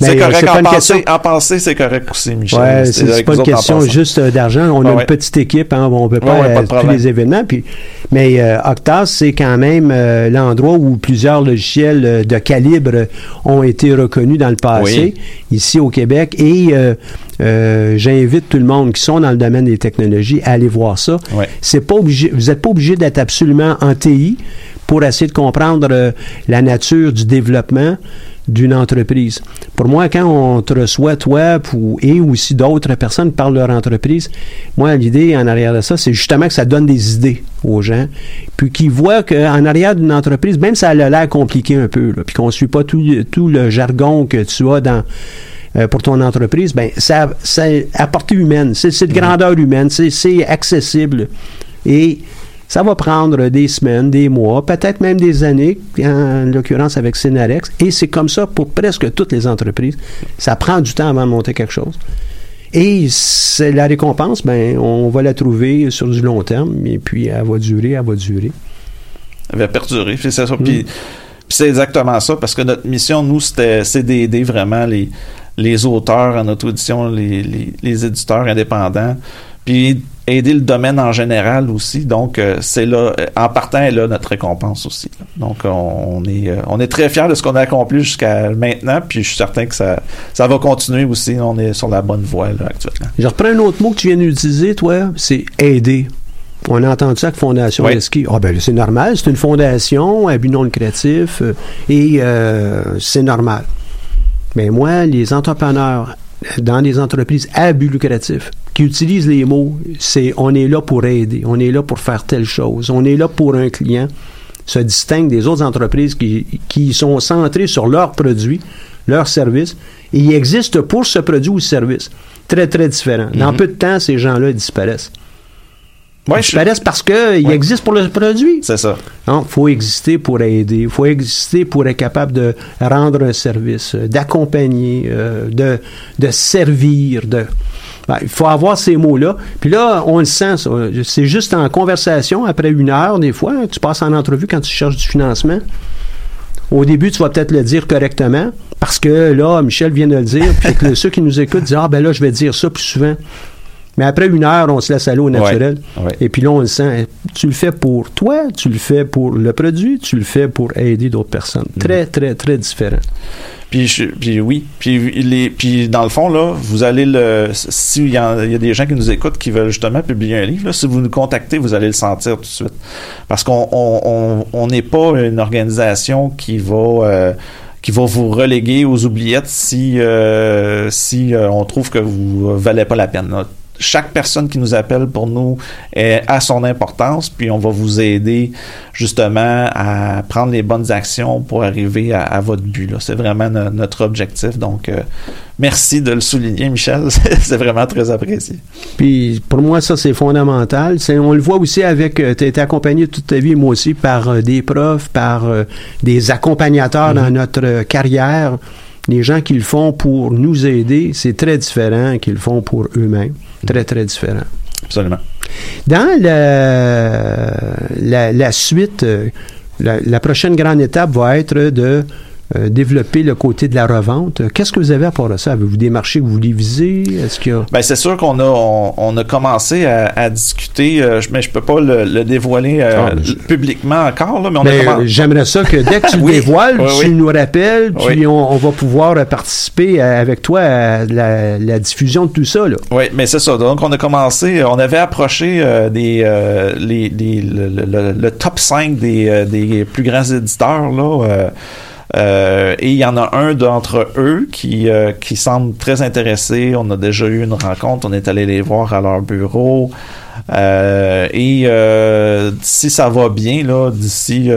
C'est correct en, passer, en passer, c'est correct aussi Michel. Ouais, c'est pas une question juste d'argent, on a une petite équipe hein, on peut pas, ouais, tous les événements puis mais Octas c'est quand même l'endroit où plusieurs logiciels de calibre ont été reconnus dans le passé, ici au Québec. Et euh, euh, j'invite tout le monde qui sont dans le domaine des technologies à aller voir ça. C'est pas obligé, vous n'êtes pas obligé d'être absolument en TI pour essayer de comprendre euh, la nature du développement d'une entreprise. Pour moi, quand on te reçoit, toi, et aussi d'autres personnes parlent de leur entreprise, moi, l'idée en arrière de ça, c'est justement que ça donne des idées aux gens, puis qu'ils voient qu'en arrière d'une entreprise, même si ça a l'air compliqué un peu, puis qu'on ne suit pas tout, le jargon que tu as dans euh, pour ton entreprise, ben ça, c'est à portée humaine, c'est de grandeur humaine, c'est accessible. Et ça va prendre des semaines, des mois, peut-être même des années, en l'occurrence avec Synarex. Et c'est comme ça pour presque toutes les entreprises. Ça prend du temps avant de monter quelque chose. Et c'est la récompense, ben, on va la trouver sur du long terme, et puis elle va durer, elle va durer. Elle va perdurer, c'est ça. Mm. Puis, c'est exactement ça, parce que notre mission, nous, c'était, c'est d'aider vraiment les, les auteurs en auto-édition, les, les, les éditeurs indépendants, puis aider le domaine en général aussi. Donc, euh, c'est là, euh, en partant, est là notre récompense aussi. Donc, on, est, euh, on est très fiers de ce qu'on a accompli jusqu'à maintenant, puis je suis certain que ça, ça va continuer aussi. On est sur la bonne voie là, actuellement. Je reprends un autre mot que tu viens d'utiliser, toi, c'est aider. On a entendu ça avec Fondation oui. Ski. Ah ben c'est normal, c'est une fondation à but non lucratif et c'est normal. Mais moi, les entrepreneurs dans des entreprises à but lucratif qui utilisent les mots, c'est on est là pour aider, on est là pour faire telle chose, on est là pour un client, se distingue des autres entreprises qui, qui sont centrées sur leurs produits, leurs services, et ils existent pour ce produit ou ce service. Très, très différent. Dans mhm. peu de temps, ces gens-là disparaissent. Ouais, ils disparaissent parce qu'ils existent pour le produit. C'est ça. Il faut exister pour aider. Il faut exister pour être capable de rendre un service, euh, d'accompagner, euh, de, de servir, de... Ben, il faut avoir ces mots-là. Puis là, on le sent. C'est juste en conversation, après une heure, des fois. tu passes en entrevue quand tu cherches du financement. Au début, tu vas peut-être le dire correctement, parce que là, Michel vient de le dire, puis que ceux qui nous écoutent disent Ah, ben là, je vais dire ça plus souvent. Mais après une heure, on se laisse aller au naturel. Et puis là, on le sent. Tu le fais pour toi, tu le fais pour le produit, tu le fais pour aider d'autres personnes. Mm. Très, très, très différent. Puis, puis oui, puis, les, puis dans le fond, là, vous allez le... S'il y, y a des gens qui nous écoutent qui veulent justement publier un livre, là, si vous nous contactez, vous allez le sentir tout de suite. Parce qu'on on n'est pas une organisation qui va... Euh, qui va vous reléguer aux oubliettes si euh, si euh, on trouve que vous valez pas la peine chaque personne qui nous appelle pour nous est, a son importance, puis on va vous aider justement à prendre les bonnes actions pour arriver à, votre but. C'est vraiment notre objectif. Donc, euh, merci de le souligner, Michel. c'est vraiment très apprécié. Puis pour moi, ça, c'est fondamental. on le voit aussi avec, euh, tu as été accompagné toute ta vie, moi aussi, par euh, des profs, par des accompagnateurs dans mm-hmm. notre carrière les gens qui le font pour nous aider, c'est très différent qu'ils le font pour eux-mêmes. Très, très différent. Absolument. Dans la, la, suite, euh, la, prochaine grande étape va être de euh, développer le côté de la revente. Qu'est-ce que vous avez à part de ça? Avez-vous des marchés que vous voulez viser? Est-ce qu'il ben, c'est sûr qu'on a, on, a commencé à, discuter, euh, mais je peux pas le, dévoiler euh, ah, publiquement encore, là, mais on a ben, J'aimerais ça que dès que tu le dévoiles, tu nous rappelles, puis on, va pouvoir participer avec toi à la, diffusion de tout ça. Là. Oui, mais c'est ça. Donc, on a commencé, on avait approché des, les, le, top 5 des, des plus grands éditeurs, là. Euh, et il y en a un d'entre eux qui, euh, qui semble très intéressé. On a déjà eu une rencontre, on est allé les voir à leur bureau. Euh, et si ça va bien, là, d'ici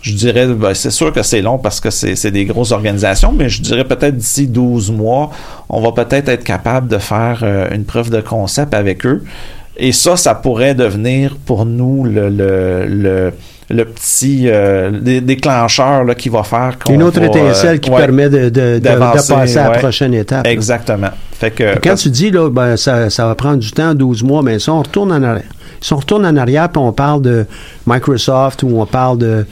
je dirais, ben, c'est sûr que c'est long parce que c'est des grosses organisations, mais je dirais peut-être d'ici 12 mois, on va peut-être être capable de faire une preuve de concept avec eux Et ça, ça pourrait devenir pour nous le, le, le le petit euh, déclencheur là, qui va faire Une autre étincelle qui permet de, de, de, passer à la prochaine étape. Exactement. Fait que, quand tu dis là, ben, ça, ça va prendre du temps, 12 mois, mais ça, on retourne en arrière. Si on retourne en arrière, puis on parle de Microsoft ou on parle de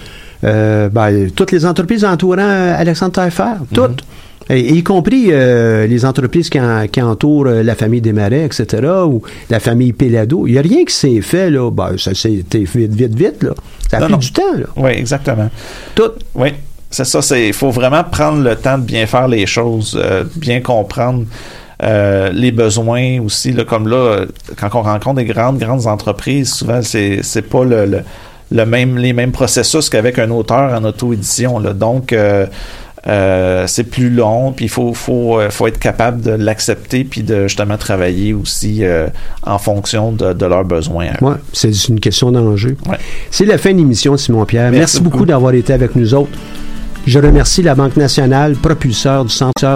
euh, ben, toutes les entreprises entourant Alexandre Taillefer, toutes. Y compris euh, les entreprises qui, qui entourent euh, la famille Desmarais, etc., ou la famille Pelado. Il n'y a rien qui s'est fait, là. Ben, ça s'est vite, vite, vite, là. Ça a pris du temps, là. Oui, exactement. Tout. Oui. C'est ça, il faut vraiment prendre le temps de bien faire les choses, bien comprendre les besoins aussi. Là, comme là, quand on rencontre des grandes, grandes entreprises, souvent, c'est, pas le le même, les mêmes processus qu'avec un auteur en auto-édition. Donc, euh, euh, c'est plus long, puis il faut, faut, euh, faut être capable de l'accepter, puis de justement travailler aussi en fonction de, leurs besoins. Oui, c'est une question d'enjeu. C'est la fin de l'émission, Simon-Pierre. Merci, beaucoup, beaucoup d'avoir été avec nous autres. Je remercie la Banque nationale, propulseur du Centre